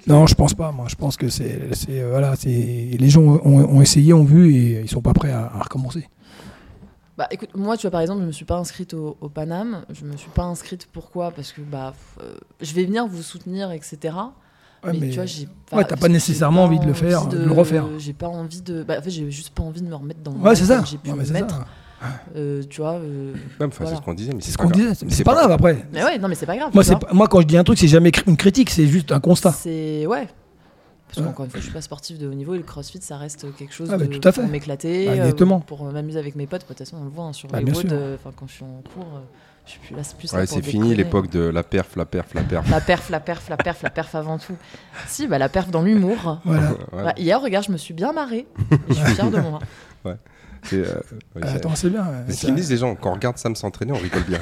Non, je pense pas. Moi, je pense que c'est, euh, voilà, c'est les gens ont, ont essayé, ont vu et ils sont pas prêts à, à recommencer. Bah écoute, moi tu vois par exemple, je me suis pas inscrite au, au Paname. Je me suis pas inscrite pourquoi? Parce que bah euh, je vais venir vous soutenir, etc. Ouais, mais, mais- tu vois, j'ai Ouais, t'as pas nécessairement envie de le faire, de le refaire. J'ai pas envie de. Bah, en fait, j'ai juste pas envie de me remettre dans. le Ouais, c'est ça. J'ai pu Ouais, me c'est mettre. ça. Euh, tu vois. euh, Ouais, enfin, Voilà. C'est ce qu'on disait, mais C'est ce pas qu'on grave. disait. Mais c'est pas grave après. Mais ouais, non, mais c'est pas grave. Moi, pas- moi, quand je dis un truc, c'est jamais une critique, c'est juste un constat. C'est ouais. Parce Ouais. qu'encore une fois, je suis pas sportif de haut niveau et le CrossFit, ça reste quelque chose Ah, de, tout à fait. pour m'éclater, Bah, euh, pour m'amuser avec mes potes. De toute façon, on le voit hein, sur Bah, les roads. euh, Enfin, quand je suis en cours, euh, je suis plus là. C'est plus Ouais, c'est fini l'époque de la perf, la perf, la perf. La perf, la perf, la perf, la perf avant tout. Si, bah la perf dans l'humour. Voilà. Ouais, Bah, hier, regarde, je me suis bien marrée. Et je suis fière de moi. c'est, euh, ouais, c'est- Attends, c'est bien. C'est ce qu'ils disent les gens, quand on regarde Sam s'entraîner, on rigole bien.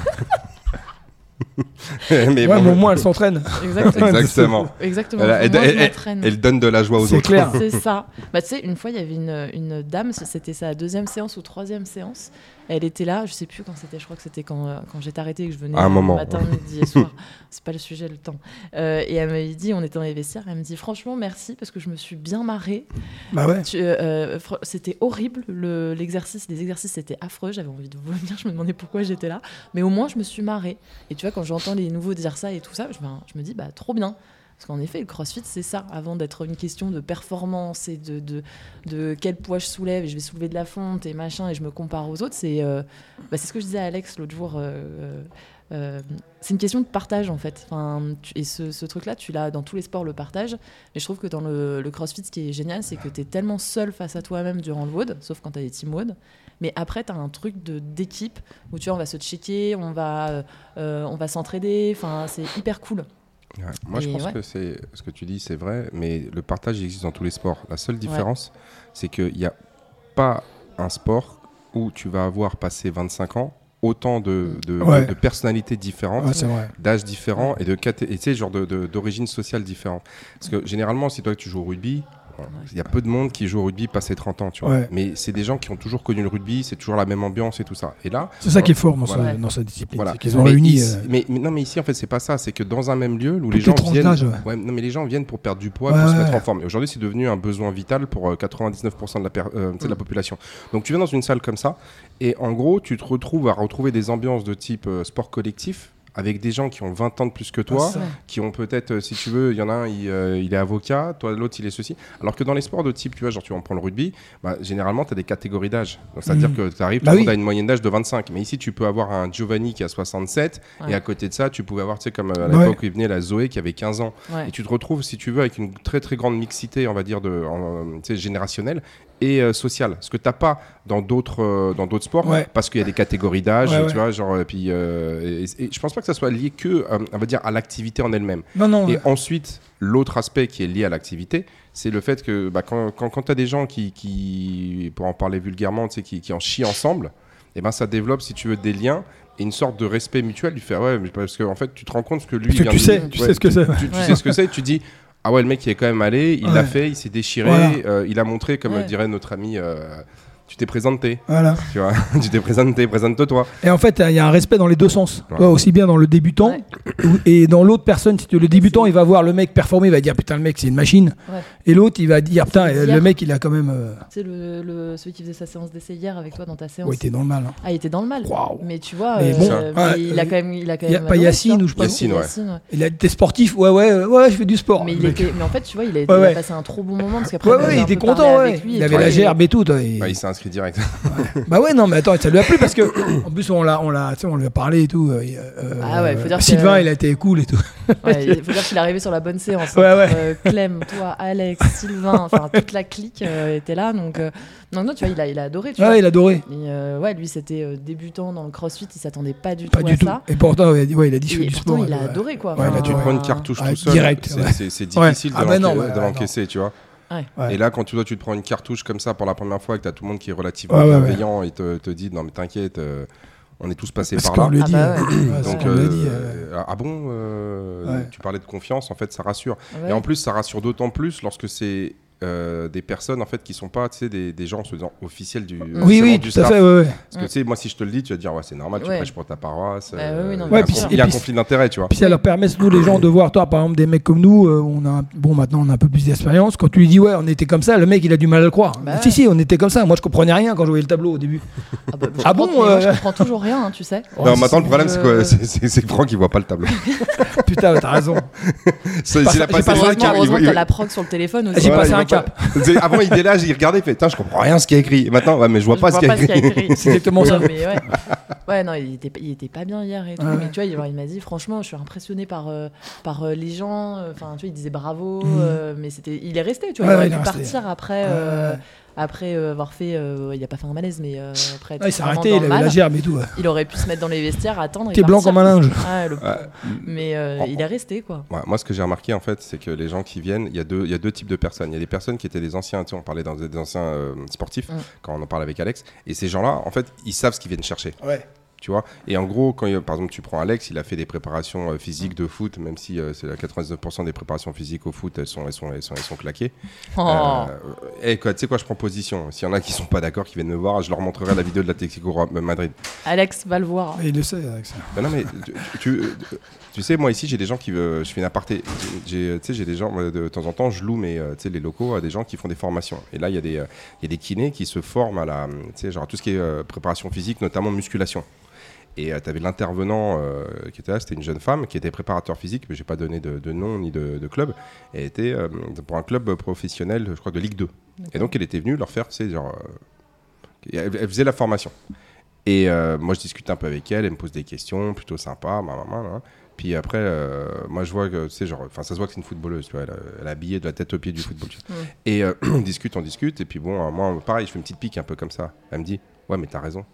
mais Ouais, bon, mais au moins, elle s'entraîne. Exactement. Exactement. Exactement. Elle, donne de la joie aux C'est autres. clair. C'est ça. Bah, tu sais, une fois, il y avait une, une dame, c'était sa deuxième séance ou troisième séance. Elle était là, je sais plus quand c'était, je crois que c'était quand, euh, quand j'étais arrêtée et que je venais À un le moment, matin, midi et soir. C'est pas le sujet, le temps. Euh, et elle m'avait dit, on était dans les vestiaires, elle me dit, franchement, merci parce que je me suis bien marrée. Bah ouais. Euh, c'était horrible, le- l'exercice, les exercices c'était affreux, j'avais envie de vomir, je me demandais pourquoi j'étais là, mais au moins je me suis marrée. Et tu vois, quand j'entends les nouveaux dire ça et tout ça, je, me- je me dis, bah trop bien. Parce qu'en effet, le crossfit, c'est ça. Avant d'être une question de performance et de, de, de quel poids je soulève et je vais soulever de la fonte et machin et je me compare aux autres, c'est euh, bah, ce que je disais à Alex l'autre jour. euh, euh, c'est une question de partage en fait. Enfin, et ce, truc-là, tu l'as dans tous les sports, le partage. Mais je trouve que dans le, CrossFit, ce qui est génial, c'est que tu es tellement seul face à toi-même durant le WOD, sauf quand tu as des team WOD. Mais après, tu as un truc d'équipe où tu vois, on va se checker, on va, euh, va s'entraider. Enfin, c'est hyper cool. Ouais. Moi, je pense ouais. que c'est ce que tu dis, c'est vrai, mais le partage existe dans tous les sports. La seule différence, c'est qu'il n'y a pas un sport où tu vas avoir passé 25 ans autant de, de, Ouais. de- de personnalités différentes. Ouais, d'âges différents et de et tu sais genre de- d'origine sociale différente parce que généralement si toi tu joues au rugby il y a peu de monde qui joue au rugby passé 30 ans tu vois Ouais. mais c'est des gens qui ont toujours connu le rugby c'est toujours la même ambiance et tout ça et là C'est ça qui est fort dans, Voilà. sa, dans sa discipline. voilà c'est qu'ils ont mais réuni. ici- euh, mais, mais non mais ici en fait c'est pas ça c'est que dans un même lieu où les les gens viennent d'âge, ouais. ouais, non mais les gens viennent pour perdre du poids Ouais, pour se ouais, mettre en forme et aujourd'hui c'est devenu un besoin vital pour euh, 99% de la, per- euh, de la population donc tu viens dans une salle comme ça et en gros tu te retrouves à retrouver des ambiances de type euh, sport collectif avec des gens qui ont 20 ans de plus que toi, Ah, qui ont peut-être, euh, si tu veux, il y en a un, il, euh, il est avocat, toi l'autre il est ceci. Alors que dans les sports de type, tu vois, genre tu en prends le rugby, bah, généralement tu as des catégories d'âge. Donc c'est-à-dire Mhm. que tu arrives, Bah oui. a une moyenne d'âge de 25. Mais ici tu peux avoir un Giovanni qui a 67, Ouais. et à côté de ça, tu pouvais avoir, tu sais, comme euh, à Ouais. l'époque où il venait la Zoé qui avait 15 ans. Ouais. Et tu te retrouves, si tu veux, avec une très très grande mixité, on va dire, de, en, générationnelle et euh, sociale. Ce que tu n'as pas dans d'autres euh, dans d'autres sports, Ouais. parce qu'il y a des catégories d'âge, Ouais, tu ouais. vois, genre, et puis, euh, et, et je pense pas que ça soit lié que, euh, on va dire, à l'activité en elle-même. Non, non. Et ouais. ensuite, l'autre aspect qui est lié à l'activité, c'est le fait que bah, quand, quand, quand tu as des gens qui, qui, pour en parler vulgairement, tu sais, qui, qui en chient ensemble, et ben ça développe, si tu veux, des liens et une sorte de respect mutuel. Tu fais, ah ouais, mais parce qu'en en fait, tu te rends compte que lui. Parce que tu sais, tu ouais, sais ce que c'est. tu, tu Ouais. sais ce que c'est, tu dis ah ouais le mec il est quand même allé, il l'a fait, il s'est déchiré, Voilà. euh, il a montré comme Ouais. dirait notre ami, euh, tu t'es présenté, Voilà. tu vois, tu t'es présenté, présente-toi. Et en fait, il y a un respect dans les deux sens. Ouais. Aussi bien dans le débutant Ouais. et dans l'autre personne. Si le débutant, il va voir le mec performer, il va dire putain, le mec, c'est une machine. Ouais. Et l'autre, il va dire putain, C'est le hier. mec, il a quand même. euh, Tu sais, le, le- celui qui faisait sa séance d'essai hier avec toi dans ta séance. ouais, il était dans le mal. hein. Ah, il était dans le mal. Mais tu vois, Mais euh, mais ouais, il a euh, quand même. Il a quand y a même pas Yacine ou je sais pas Yacine, ouais. Il a été sportif. Ouais, ouais, ouais, ouais, je fais du sport. Mais, il était, en fait, tu vois, il a, passé un trop bon moment parce qu'après, il était content, Il avait la gerbe et tout. Ouais, direct. Bah ouais, non, mais attends, ça lui a plu parce que, en plus, on l'a, on l'a, tu sais, on lui a parlé et tout. euh, euh, Ah ouais, faut dire que- Sylvain, il a été cool et tout. Ouais, il faut dire qu'il est arrivé sur la bonne séance. Ouais, hein. ouais. Euh, Clem, toi, Alex, Sylvain, enfin toute la clique euh, était là. Donc, euh, non, non, tu vois, il a, il a adoré. Tu Ouais, vois. il a adoré. Et, euh, ouais, lui, c'était euh, débutant dans le crossfit, il s'attendait pas du Pas tout du à tout. ça. Et pourtant, ouais, ouais, il a dit je du pourtant, sport. il a ouais. adoré quoi. Ouais, il a dû prends une cartouche Ouais, tout seul, direct, c'est- ouais. Ouais. difficile Ah de ouais, de non, l'encaisser, tu vois. Ouais. Et là, quand tu, toi, tu te prends une cartouche comme ça pour la première fois et que tu as tout le monde qui est relativement Ouais, ouais, ouais. bienveillant et te, te dit non, mais t'inquiète, euh, on est tous passés Parce par là. le Ah dit. bah ouais. Donc, euh, dit. euh, ah bon, euh, Ouais. tu parlais de confiance, en fait, ça rassure. ouais. Et en plus, ça rassure d'autant plus lorsque c'est euh, des personnes en fait qui sont pas tu sais, des, des gens se disant officiels du Oui, oui, du tout à fait. Ouais, ouais. Parce que tu sais, moi, si je te le dis, tu vas te dire, ouais, c'est normal, tu Ouais. prêches pour ta paroisse. Euh, non, il y a un conflit- Et il y a un puis- conflit d'intérêt, tu vois. Puis ça leur permet, nous, les gens, de voir, toi, par exemple, des mecs comme nous, euh, on a, bon, maintenant, on a un peu plus d'expérience. Quand tu lui dis, ouais, on était comme ça, le mec, il a du mal à le croire. Bah si, ouais. si, on était comme ça. Moi, je comprenais rien quand je voyais le tableau au début. Ah, bah, je Ah comprends- bon, moi, euh, je comprends toujours rien, hein, tu sais. Non, maintenant, le problème, c'est quoi C'est- que Franck, il voit pas le tableau. Putain, t'as raison. J'ai passé un que la prog sur le téléphone aussi. J'ai passé un cap. C'est- Avant, il délague, il regardait, il fait, je comprends rien ce qu'il y a écrit. Et maintenant, ouais, mais je vois Je pas ce qu'il y a écrit. écrit. C'est exactement ça. Non, mais ouais. Ouais, non, il était, il était pas bien hier et tout. Ouais. Mais tu vois, il, il m'a dit, franchement, je suis impressionné par, euh, par euh, les gens. Enfin, tu vois, il disait bravo, Mhm. euh, mais c'était, il est resté, tu vois. il est pu resté. partir après, euh. Après euh, avoir fait. euh, il a pas fait un malaise, mais euh, après. il s'est arrêté, il avait la gerbe et tout. ouais. Il aurait pu se mettre dans les vestiaires, attendre. T'es blanc comme un linge. Ah, le pauvre. Ouais. Mais euh, Oh. il est resté, quoi. Ouais, moi, ce que j'ai remarqué, en fait, c'est que les gens qui viennent, il y, a deux- il y a deux types de personnes. Il y a des personnes qui étaient des anciens, tu sais, on parlait dans des anciens euh, sportifs, Mm. quand on en parle avec Alex. Et ces gens-là, en fait, ils savent ce qu'ils viennent chercher. Ouais. Tu vois Et en gros, quand il- par exemple tu prends Alex, il a fait des préparations euh, physiques de foot, même si euh, c'est la 99% des préparations physiques au foot, elles sont, elles sont, elles sont, elles sont claquées. Oh. Euh, et quoi, tu sais quoi, je prends position. S'il y en a qui sont pas d'accord, qui viennent me voir, je leur montrerai la vidéo de l'Atlético Ro- Madrid. Alex va le voir. Et il le sait, Alex. Ben non mais tu, tu, tu sais, moi ici j'ai des gens qui, veulent- je fais une aparté. Tu sais, j'ai des gens moi, de temps en temps, je loue tu sais, les locaux à des gens qui font des formations. Et là il y a des, il y a des kinés qui se forment à la, tu sais, genre tout ce qui est préparation physique, notamment musculation. Et tu avais l'intervenant euh, qui était là, c'était une jeune femme qui était préparateur physique, mais j'ai pas donné de, de nom ni de, de club. Et elle était euh, pour un club professionnel, je crois, de Ligue 2. Et donc elle était venue leur faire, tu sais, genre. euh, elle, elle faisait la formation. Et euh, moi, je discute un peu avec elle, elle me pose des questions, plutôt sympa, ma maman. Puis après, euh, moi, je vois que, tu sais, genre, enfin, ça se voit que c'est une footballeuse, tu vois, elle, a- elle est habillée de la tête aux pieds du football. Et euh, on discute, on discute, et puis bon, euh, moi, pareil, je fais une petite pique un peu comme ça. Elle me dit, ouais, mais t'as raison.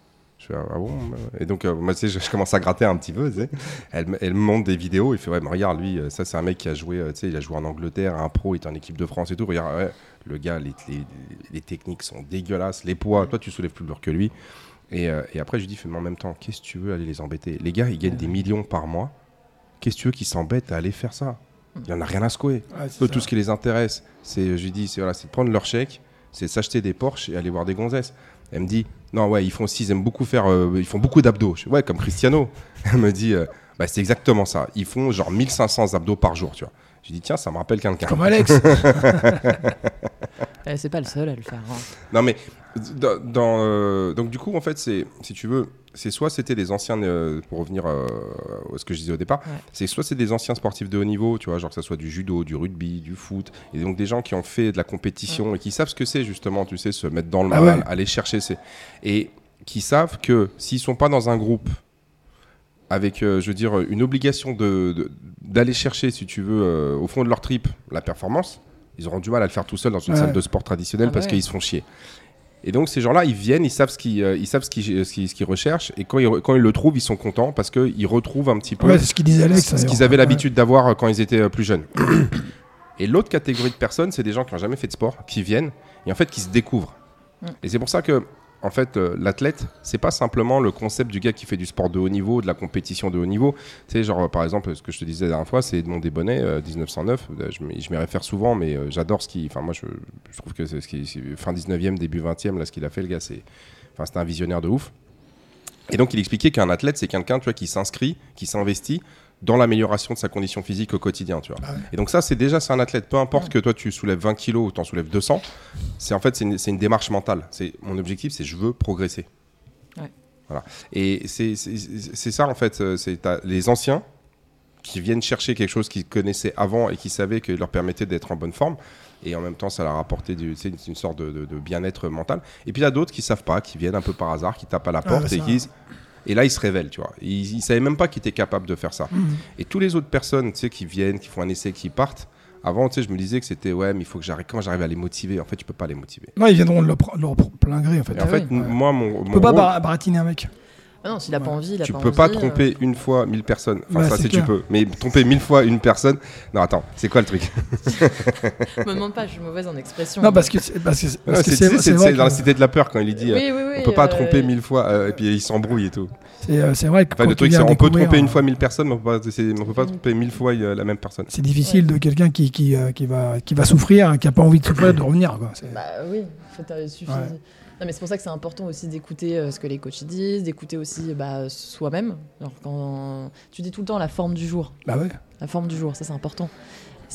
Je ah bon Et donc, euh, moi, tu sais, je, je commence à gratter un petit peu, tu sais. Elle, elle me montre des vidéos, il fait, ouais, mais regarde, lui, euh, ça, c'est un mec qui a joué, euh, tu sais, il a joué en Angleterre, un pro, il était en équipe de France et tout. Regarde, ouais, le gars, les, les, les techniques sont dégueulasses, les poids, toi, tu soulèves plus lourd que lui. Et, euh, et après, je lui dis, fais, mais en même temps, qu'est-ce que tu veux aller les embêter? Les gars, ils gagnent des millions par mois. Qu'est-ce que tu veux qu'ils s'embêtent à aller faire ça? Il y en a rien à secouer. Ouais, Eux, tout ce qui les intéresse, c'est, je lui dis, c'est voilà, de prendre leur chèque, c'est s'acheter des Porsche et aller voir des gonzesses. Elle me dit, non, ouais, ils font aussi, ils aiment beaucoup faire, euh, ils font beaucoup d'abdos. Je fais, ouais, comme Cristiano. Elle me dit, euh, bah, c'est exactement ça. Ils font genre 1500 abdos par jour, tu vois. Je dis, tiens, ça me rappelle quelqu'un. Comme Alex. C'est pas le seul à le faire. hein. Non, mais dans, dans, euh, donc du coup, en fait, c'est, si tu veux, c'est soit c'était des anciens, euh, pour revenir euh, à ce que je disais au départ, Ouais. c'est soit c'est des anciens sportifs de haut niveau, tu vois, genre que ça soit du judo, du rugby, du foot, et donc des gens qui ont fait de la compétition et qui savent ce que c'est justement, tu sais, se mettre dans le Ah mal, ouais. aller chercher ces... Et qui savent que s'ils sont pas dans un groupe avec, euh, je veux dire, une obligation de, de- d'aller chercher, si tu veux, euh, au fond de leur trip, la performance, ils auront du mal à le faire tout seul dans une Ouais. salle de sport traditionnelle Ah parce ouais. qu'ils se font chier. Et donc ces gens-là, ils viennent, ils savent ce qu'ils, euh, ils savent ce qu'ils, ce qu'ils, ce qu'ils recherchent, et quand ils, quand ils le trouvent, ils sont contents parce qu'ils retrouvent un petit peu Ouais, c'est ce qu'il disait Alex. ce qu'ils avaient Ouais. l'habitude d'avoir euh, quand ils étaient euh, plus jeunes. et l'autre catégorie de personnes, c'est des gens qui n'ont jamais fait de sport, qui viennent et en fait qui se découvrent. Mm. Et c'est pour ça que en fait, euh, l'athlète, c'est pas simplement le concept du gars qui fait du sport de haut niveau, de la compétition de haut niveau. Sais, genre, euh, par exemple, ce que je te disais la dernière fois, c'est Edmond Desbonnets, euh, 1909. Euh, Je m'y réfère souvent, mais euh, j'adore ce qu'il. Enfin, moi, je, je trouve que c'est ce qui. c'est Fin 19e, début 20e, là, ce qu'il a fait, le gars, c'est. Enfin, c'était un visionnaire de ouf. Et donc, il expliquait qu'un athlète, c'est quelqu'un, tu vois, qui s'inscrit, qui s'investit dans l'amélioration de sa condition physique au quotidien, tu vois. Ah ouais. Et donc ça, c'est déjà, c'est un athlète. Peu importe que toi, tu soulèves 20 kilos ou t'en soulèves 200, c'est en fait, c'est une, démarche mentale. C'est mon objectif, c'est je veux progresser. Ouais. Voilà. Et c'est ça, en fait. euh, C'est les anciens qui viennent chercher quelque chose qu'ils connaissaient avant et qui savaient que leur permettait d'être en bonne forme. Et en même temps, ça leur apportait du, une, une sorte de, de- de bien-être mental. Et puis il y a d'autres qui savent pas, qui viennent un peu par hasard, qui tapent à la porte et qui disent. Et là, ils se révèlent, tu vois. Ils, ils savaient même pas qu'ils étaient capables de faire ça. Mhm. Et tous les autres personnes, tu sais, qui viennent, qui font un essai, qui partent. Avant, tu sais, je me disais que c'était ouais, mais il faut que j'arrive. Comment j'arrive à les motiver? En fait, tu peux pas les motiver. Non, ils viendront leur, leur plein gré en fait. Et en Ah fait, moi, mon, Tu mon peux pas rôle- baratiner un mec. Ah non, s'il a pas Ouais. envie, il a tu pas peux envie, pas euh, tromper une fois mille personnes. Enfin, Ouais, ça, c'est c'est tu peux. Mais tromper mille fois une personne. Non, attends, c'est quoi le truc? Me demande pas, je suis mauvaise en expression. Non, parce que c'est parce que- Non, parce que C'est c'est c'est- c'est c'est vrai dans la que- cité de la peur quand il dit. euh, Oui, oui, oui. on peut pas euh, tromper mille fois euh, et puis il s'embrouille et tout. c'est euh, c'est vrai que Enfin, le tu truc, c'est on peut tromper une fois mille personnes, mais on peut pas, c'est- on peut pas tromper mille fois euh, la même personne. C'est difficile de quelqu'un qui, va, souffrir, hein, qui a pas envie de souffrir, de revenir. Bah oui, il suffit. Non, mais c'est pour ça que c'est important aussi d'écouter euh, ce que les coachs disent, d'écouter aussi bah, soi-même. Alors, quand tu dis tout le temps la forme du jour, Bah ouais. la forme du jour, ça c'est important.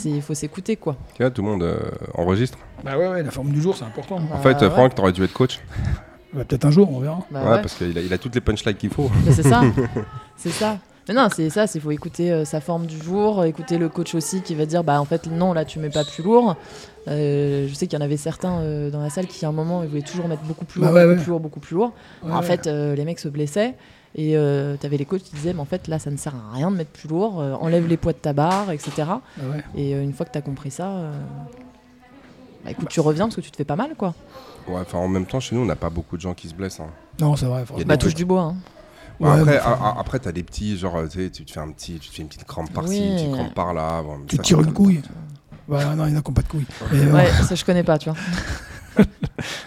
Il faut s'écouter quoi. Tu vois, tout le monde euh, enregistre. Bah ouais, ouais, la forme du jour, c'est important. En Bah, fait, euh, ouais. Franck, t'aurais dû être coach. Bah, Peut-être un jour, on verra. Bah ouais, ouais. parce qu'il a, il a toutes les punchlines qu'il faut. Mais c'est ça, c'est ça. Mais non, c'est ça, il faut écouter euh, sa forme du jour, écouter le coach aussi qui va dire bah en fait non là tu mets pas plus lourd. Euh, je sais qu'il y en avait certains euh, dans la salle qui à un moment ils voulaient toujours mettre beaucoup plus Bah lourd, ouais, beaucoup ouais. plus lourd, beaucoup plus lourd. Ouais, en ouais. fait euh, les mecs se blessaient et euh, t'avais les coachs qui disaient mais en fait là ça ne sert à rien de mettre plus lourd, euh, enlève les poids de ta barre, etc. Bah ouais. Et euh, une fois que t'as compris ça, euh, bah écoute tu reviens parce que tu te fais pas mal quoi. Ouais, enfin, en même temps, chez nous, on n'a pas beaucoup de gens qui se blessent. hein. Non, c'est vrai. Il y a franchement. des Bah touche du bois. Hein. Ouais, Ouais, après, a- enfin- a- après, t'as des petits, genre, tu sais, tu te fais un petit, tu te fais une petite crampe par-ci, Oui. une petite crampe par-là. bon, Tu ça, tires une couille. Bah, non, il y en a qui n'ont pas de couilles. Mais, euh, Ouais, ça je connais pas tu vois.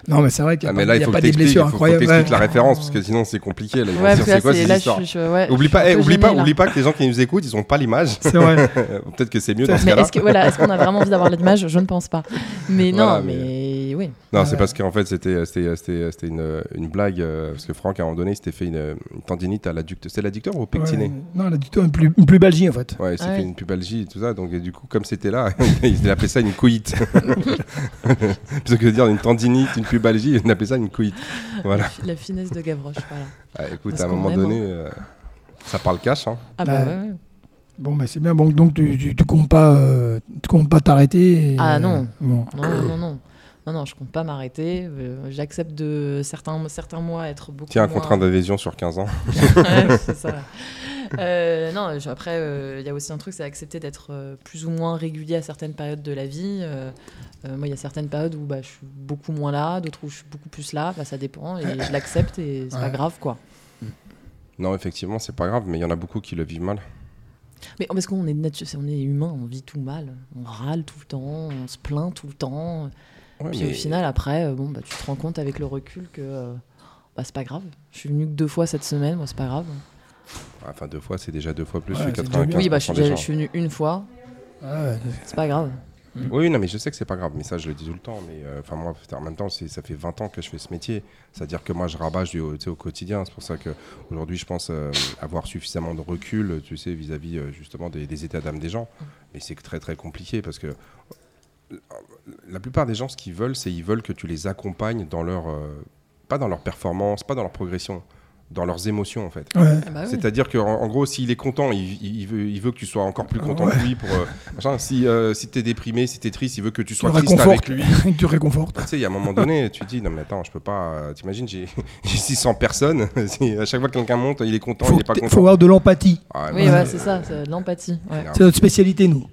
Non, mais c'est vrai qu'il Ah, n'y mais a, là, pas- il il y a faut pas des blessures faut incroyables. que ouais. la référence, parce que sinon, c'est compliqué. Là, Ouais, c'est quoi là, ces là, je je- ouais, Oublie pas, eh, oublie pas, là. oublie pas que les gens qui nous écoutent, ils ont pas l'image. C'est vrai. Peut-être que c'est mieux dans ce cas-là. est-ce voilà, qu'on a vraiment envie d'avoir l'image? Je ne pense pas. Mais non, Voilà, mais... oui. Non, Ouais. c'est parce qu'en fait, c'était c'était- c'était- c'était une, une blague. euh, parce que Franck, à un moment donné, il s'était fait une, une tendinite à l'adducteur. C'était l'adducteur ou au pectiné Ouais. Non, là, du tout, une plus, une plus balgie en fait. Ouais, il s'est Ah fait ouais. une pubalgie et tout ça. Donc, et du coup, comme c'était là, il appelait ça une couillite. Plutôt que de dire une tendinite, une pubalgie, il appelait ça une couillite. Voilà. La finesse de Gavroche, voilà. Ah, écoute, Parce à un moment aime, donné, euh, ça parle cash. Hein. Ah bah Ouais. ouais, ouais. Bon, mais c'est bien. Donc, donc tu, tu, tu comptes pas, euh, tu comptes pas t'arrêter. et, Ah, euh, non. Bon. Non, non, non. Non, non, je compte pas m'arrêter. Euh, J'accepte de certains, certains mois être beaucoup Tiens, un moins... contrat d'adhésion sur 15 ans. Ouais, c'est ça. Euh, non, je- après, euh, il y a aussi un truc, c'est accepter d'être euh, plus ou moins régulier à certaines périodes de la vie. Euh, euh, moi, il y a certaines périodes où bah, je suis beaucoup moins là, d'autres où je suis beaucoup plus là. Bah, ça dépend et je l'accepte et c'est pas Ouais. grave, quoi. Non, effectivement, c'est pas grave, mais il y en a beaucoup qui le vivent mal. Mais parce qu'on est, on est humain, on vit tout mal. On râle tout le temps, on se plaint tout le temps. Ouais, Puis mais- au final, après, euh, bon, bah, tu te rends compte avec le recul que euh, bah, c'est pas grave. Je suis venue que deux fois cette semaine, moi, c'est pas grave. Enfin, deux fois, c'est déjà deux fois plus Ouais, que c'est déjà 95% bien. Oui, bah, je suis, des déjà- gens. je suis venue une fois, Ouais, c'est pas grave. Oui, non, mais je sais que c'est pas grave, mais ça, je le dis tout le temps. Mais euh, enfin, moi, en même temps, c'est- ça fait 20 ans que je fais ce métier. C'est-à-dire que moi, je rabâche du, tu sais, au quotidien. C'est pour ça qu'aujourd'hui, je pense euh, avoir suffisamment de recul, tu sais, vis-à-vis euh, justement des, des états d'âme des gens. Mais c'est très, très compliqué parce que la plupart des gens, ce qu'ils veulent, c'est ils veulent que tu les accompagnes dans leur. euh, pas dans leur performance, pas dans leur progression, dans leurs émotions, en fait. ouais. Ah bah oui. C'est-à-dire qu'en en gros, s'il est content, il, il- il veut, il veut que tu sois encore plus content que lui. Pour, euh, machin. Si, euh, si tu es déprimé, si tu es triste, il veut que tu sois triste avec lui. tu réconfortes. Tu sais, il y a un moment donné, tu te dis, non mais attends, je peux pas... euh, T'imagines, j'ai j'ai 600 personnes. Si à chaque fois que quelqu'un monte, il est content, Faut, il est pas faut content. avoir de l'empathie. Ah, Oui, ouais, c'est ça, l'empathie. C'est notre spécialité, nous.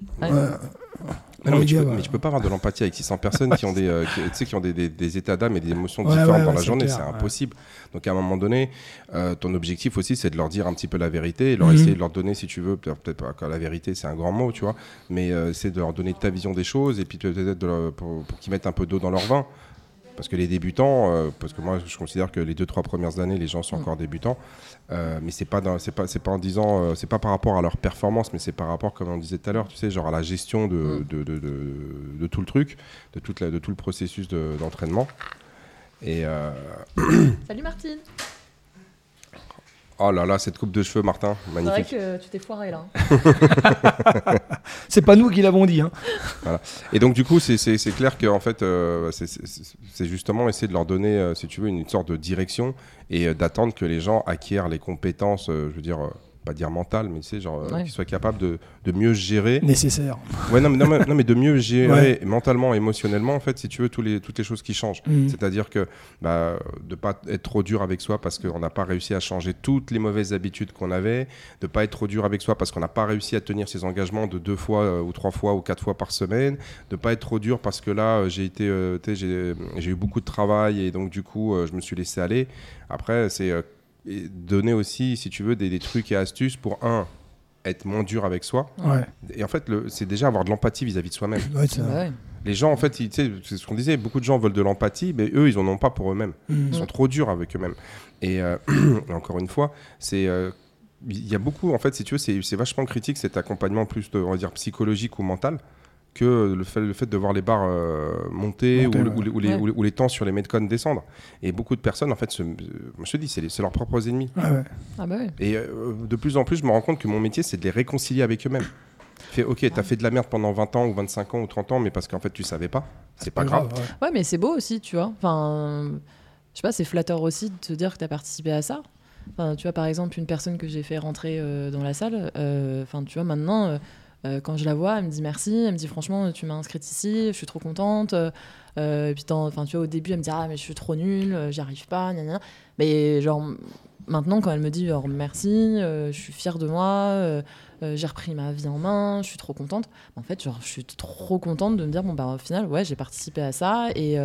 Ouais. Mais non, mais, tu peux, ouais. mais tu peux pas avoir de l'empathie avec 600 personnes qui ont des, euh, qui, tu sais, qui ont des, des- des états d'âme et des émotions Ouais, différentes ouais, dans la journée, c'est impossible. Donc à un moment donné, euh, ton objectif aussi, c'est de leur dire un petit peu la vérité, et leur Mhm. essayer de leur donner, si tu veux, peut-être pas que la vérité, c'est un grand mot, tu vois, mais euh, c'est de leur donner ta vision des choses et puis peut-être pour qu'ils mettent un peu d'eau dans leur vin. Parce que les débutants, euh, parce que moi je considère que les deux trois premières années, les gens sont Mm. encore débutants, euh, mais c'est pas c'est pas c'est pas en disant, euh, c'est pas par rapport à leur performance, mais c'est par rapport, comme on disait tout à l'heure, tu sais, genre à la gestion de, Mm. de, de, de- de tout le truc, de toute la, de tout le processus de- d'entraînement. Et Salut Martine oh là là, cette coupe de cheveux, Martin, C'est vrai magnifique. que tu t'es foiré là. C'est pas nous qui l'avons dit. Hein. Et donc du coup, c'est- c'est c'est clair que en fait, euh, c'est- justement essayer de leur donner, euh, si tu veux, une sorte de direction et euh, d'attendre que les gens acquièrent les compétences, euh, je veux dire, euh, pas dire mentales, mais tu sais, genre, euh, Ouais. qu'ils soient capables de, de mieux gérer. Nécessaire. Ouais, non, mais, non, mais, non, mais de mieux gérer Ouais. mentalement, émotionnellement, en fait, si tu veux, tous les, toutes les choses qui changent. Mhm. C'est-à-dire que bah, de pas être trop dur avec soi parce qu'on n'a pas réussi à changer toutes les mauvaises habitudes qu'on avait, de pas être trop dur avec soi parce qu'on n'a pas réussi à tenir ses engagements de deux fois euh, ou trois fois ou quatre fois par semaine, de pas être trop dur parce que là euh, j'ai été, euh, tu sais, j'ai j'ai eu beaucoup de travail et donc du coup euh, je me suis laissé aller. Après c'est euh, et donner aussi, si tu veux, des, des trucs et astuces pour un être moins dur avec soi Ouais. et en fait c'est déjà avoir de l'empathie vis-à-vis de soi-même. Ouais, ouais. Les gens en fait, ils- tu sais, c'est ce qu'on disait, beaucoup de gens veulent de l'empathie, mais eux ils en ont pas pour eux-mêmes. Mhm. Ils sont trop durs avec eux-mêmes. Et euh, encore une fois, c'est euh, il y a beaucoup en fait, si tu veux, c'est c'est vachement critique cet accompagnement plus de, on va dire psychologique ou mental que le fait, le fait de voir les barres euh, monter, ou, ouais. ou les- ou les, Ouais. ou les- ou les temps sur les metcons descendre. Et beaucoup de personnes en fait, se, je te dis, c'est leurs propres ennemis. Ouais, ouais. Ah bah ouais. Et euh, de plus en plus, je me rends compte que mon métier, c'est de les réconcilier avec eux-mêmes. Fait, ok, t'as fait de la merde pendant 20 ans ou 25 ans ou 30 ans, mais parce qu'en fait, tu savais pas. C'est pas grave. ouais. Ouais, mais c'est beau aussi, tu vois. Enfin, je sais pas, c'est flatteur aussi de te dire que tu as participé à ça. Enfin, tu vois, par exemple, une personne que j'ai fait rentrer euh, dans la salle, euh, enfin, tu vois, maintenant, euh, quand je la vois, elle me dit merci, elle me dit franchement, tu m'as inscrite ici, je suis trop contente. euh, et puis, enfin, tu vois, au début, elle me dit ah, mais je suis trop nulle, j'y arrive pas, gna, gna. Mais genre, maintenant, quand elle me dit genre, merci, euh, je suis fière de moi, j'ai repris ma vie en main, je suis trop contente. En fait, genre, je suis trop contente de me dire bon, bah, au final, ouais, j'ai participé à ça et.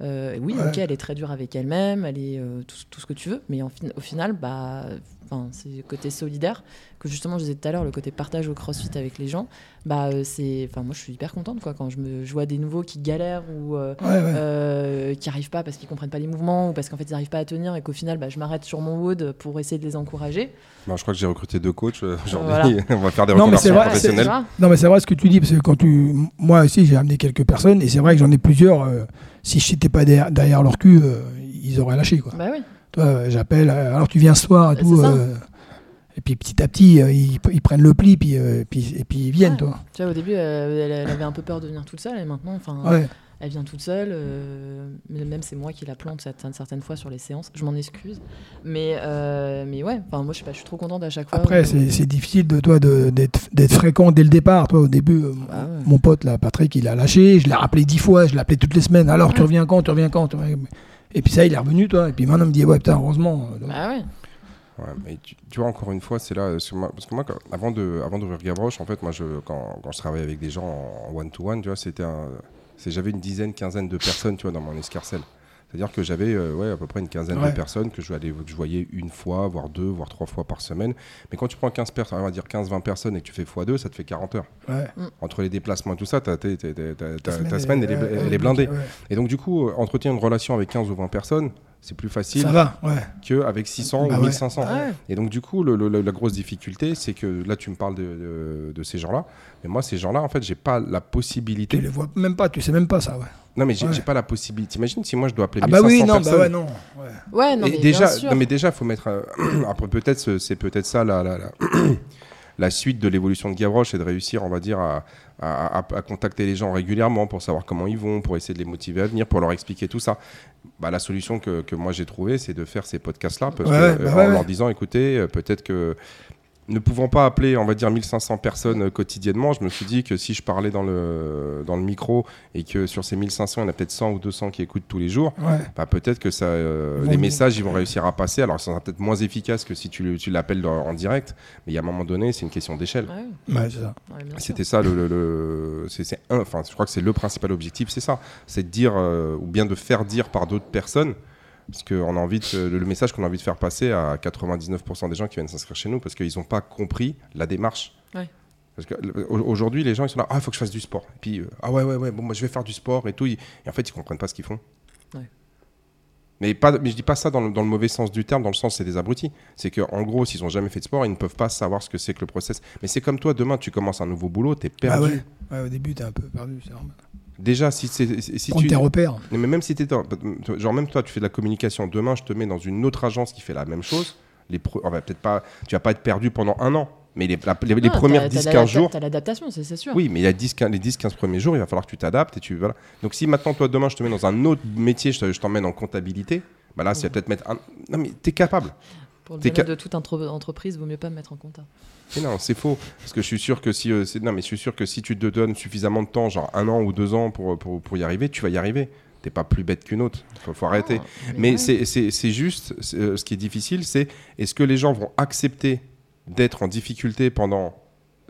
oui, Ouais. ok, elle est très dure avec elle-même, elle est tout, tout ce que tu veux, mais en au final, bah, enfin, c'est le côté solidaire que justement je disais tout à l'heure, le côté partage au CrossFit avec les gens. Bah, euh, c'est, enfin, moi, je suis hyper contente quoi quand je me je vois des nouveaux qui galèrent ou euh, Ouais, ouais. euh, qui arrivent pas parce qu'ils comprennent pas les mouvements ou parce qu'en fait ils arrivent pas à tenir et qu'au final, bah, je m'arrête sur mon wood pour essayer de les encourager. Bon, je crois que j'ai recruté deux coachs aujourd'hui. Voilà. On va faire des Non, mais vrai, professionnelles. Non, mais c'est vrai ce que tu dis, parce que quand tu. Moi aussi, j'ai amené quelques personnes, et c'est vrai que j'en ai plusieurs. euh, si je n'étais pas derrière, derrière leur cul, euh, ils auraient lâché, quoi. Bah oui. Toi, euh, j'appelle, euh, alors tu viens ce soir et tout. euh, et puis petit à petit, euh, ils, ils prennent le pli, puis, euh, puis, et puis ils viennent, Ouais. toi. Tu vois, au début, euh, elle, elle avait un peu peur de venir toute seule et maintenant, enfin, Ouais. elle vient toute seule. même c'est moi qui la plante certaines, certaines fois sur les séances. Je m'en excuse. Mais, mais ouais, enfin, moi je sais pas, je suis trop contente à chaque fois. Après, c'est c'est difficile de toi de- d'être d'être fréquent dès le départ. Toi, au début, ouais. mon pote, là, Patrick, il a lâché. Je l'ai rappelé dix fois. Je l'ai appelé toutes les semaines. Alors, tu reviens quand Tu reviens quand Tu reviens- Et puis ça, il est revenu, toi. Et puis maintenant, il me dit, ouais, putain, heureusement. euh, Bah ouais. Ouais, mais tu, tu vois, encore une fois, c'est là. Parce que moi, parce que moi, quand- avant de, avant d'ouvrir Gavroche, en fait, moi, je, quand, quand je travaillais avec des gens en one-to-one, tu vois, c'était un. c'est- J'avais une dizaine, quinzaine de personnes, tu vois, dans mon escarcelle. C'est-à-dire que j'avais euh, ouais, à peu près une quinzaine Ouais. de personnes que je, allais- que je voyais une fois, voire deux, voire trois fois par semaine. Mais quand tu prends 15 personnes, on va dire 15-20 personnes et que tu fais x2, ça te fait 40 heures. Ouais. Entre les déplacements et tout ça, ta, semaine, elle, est- ouais, elle ouais, est blindée. ouais. Et donc, du coup, entretenir une relation avec 15 ou 20 personnes, c'est plus facile va, ouais. qu'avec 600 Bah ou ouais. 1500. Ouais. Et donc, du coup, le- le- la grosse difficulté, c'est que là, tu me parles de, de- de ces gens-là. Mais moi, ces gens-là, en fait, j'ai pas la possibilité. Tu les vois même pas, tu sais même pas ça, ouais. Non, mais j'ai Ouais. pas la possibilité. T'imagines si moi, je dois appeler Ah 1500 bah oui, non, personnes. bah ouais, non. ouais. Ouais, non, Et mais déjà, bien sûr. non, mais déjà, faut mettre. après, peut-être, ce- c'est peut-être ça la, la, la, la suite de l'évolution de Gavroche, c'est de réussir, on va dire, à, à, à- à contacter les gens régulièrement pour savoir comment ils vont, pour essayer de les motiver à venir, pour leur expliquer tout ça. Bah, la solution que, que moi j'ai trouvée, c'est de faire ces podcasts-là, parce Ouais, que, bah euh, ouais, en ouais. leur disant, écoutez, euh, peut-être que ne pouvant pas appeler, on va dire, 1500 personnes euh, quotidiennement, je me suis dit que si je parlais dans le, dans le micro et que sur ces 1500, il y en a peut-être 100 ou 200 qui écoutent tous les jours, Ouais. bah, peut-être que ça, euh, les messages ils vont réussir à passer. Alors ça sera peut-être moins efficace que si tu, tu l'appelles en direct, mais il y a un moment donné, c'est une question d'échelle. Ouais, Ouais, c'est ça. ouais, bien sûr. C'était ça le, le- le- c'est, c'est un, enfin je crois que c'est le principal objectif, c'est ça, c'est de dire euh, ou bien de faire dire par d'autres personnes. Parce que on a envie de, le message qu'on a envie de faire passer à 99% des gens qui viennent s'inscrire chez nous, parce qu'ils n'ont pas compris la démarche. Ouais. Parce que le- au- aujourd'hui, les gens ils sont là, ah, il faut que je fasse du sport. Et puis, euh, ah ouais, ouais, ouais, bon, moi je vais faire du sport et tout. Et en fait, ils comprennent pas ce qu'ils font. Ouais. Mais, pas, mais je dis pas ça dans le, dans le mauvais sens du terme, dans le sens c'est des abrutis. C'est qu'en gros, s'ils ont jamais fait de sport, ils ne peuvent pas savoir ce que c'est que le process. Mais c'est comme toi, demain, tu commences un nouveau boulot, tu es Bah perdu. ouais. Ouais, au début, t'es un peu perdu, c'est normal. Déjà, si, c'est- si Prendre tu. tes repères. Mais même si tu Genre, même toi, tu fais de la communication. Demain, je te mets dans une autre agence qui fait la même chose. Les pre- va peut-être pas, tu vas pas être perdu pendant un an. Mais les, la- les, les Non, premières t'as- t'as 10-15 l'adapta- jours. T'as l'adaptation, c'est c'est sûr. Oui, mais il y a 10, 15 les 10-15 premiers jours, il va falloir que tu t'adaptes. et tu voilà. Donc, si maintenant, toi, demain, je te mets dans un autre métier, je te- je t'emmène en comptabilité, bah là, c'est peut-être mettre un. Non, mais tu es capable. Pour le ca- de toute entre- entreprise, vaut mieux pas me mettre en compta. Mais non, c'est faux. Parce que je suis sûr que si, euh, non, mais je suis sûr que si tu te donnes suffisamment de temps, genre un an ou deux ans pour, pour, pour y arriver, tu vas y arriver. T'es pas plus bête qu'une autre. Faut, faut arrêter. Ah, Mais ouais. c'est- juste, euh, ce qui est difficile, c'est est-ce que les gens vont accepter d'être en difficulté pendant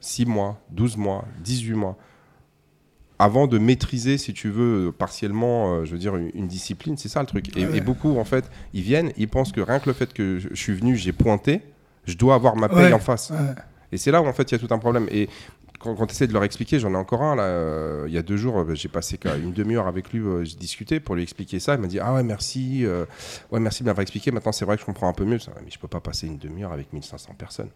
6 mois, 12 mois, 18 mois, avant de maîtriser, si tu veux, partiellement, euh, je veux dire, une, une discipline, c'est ça le truc. Et, Ouais. et beaucoup, en fait, ils viennent, ils pensent que rien que le fait que je, je suis venu, j'ai pointé, je dois avoir ma paye Ouais. en face. Ouais. Et c'est là où en fait il y a tout un problème. Et quand, quand tu essaies de leur expliquer, j'en ai encore un là, euh, il y a deux jours, euh, j'ai passé une demi-heure avec lui, euh, j'ai discuté pour lui expliquer ça. Il m'a dit Ah ouais, merci, ouais, merci de m'avoir expliqué. Maintenant c'est vrai que je comprends un peu mieux. Mais je peux pas passer une demi-heure avec 1500 personnes.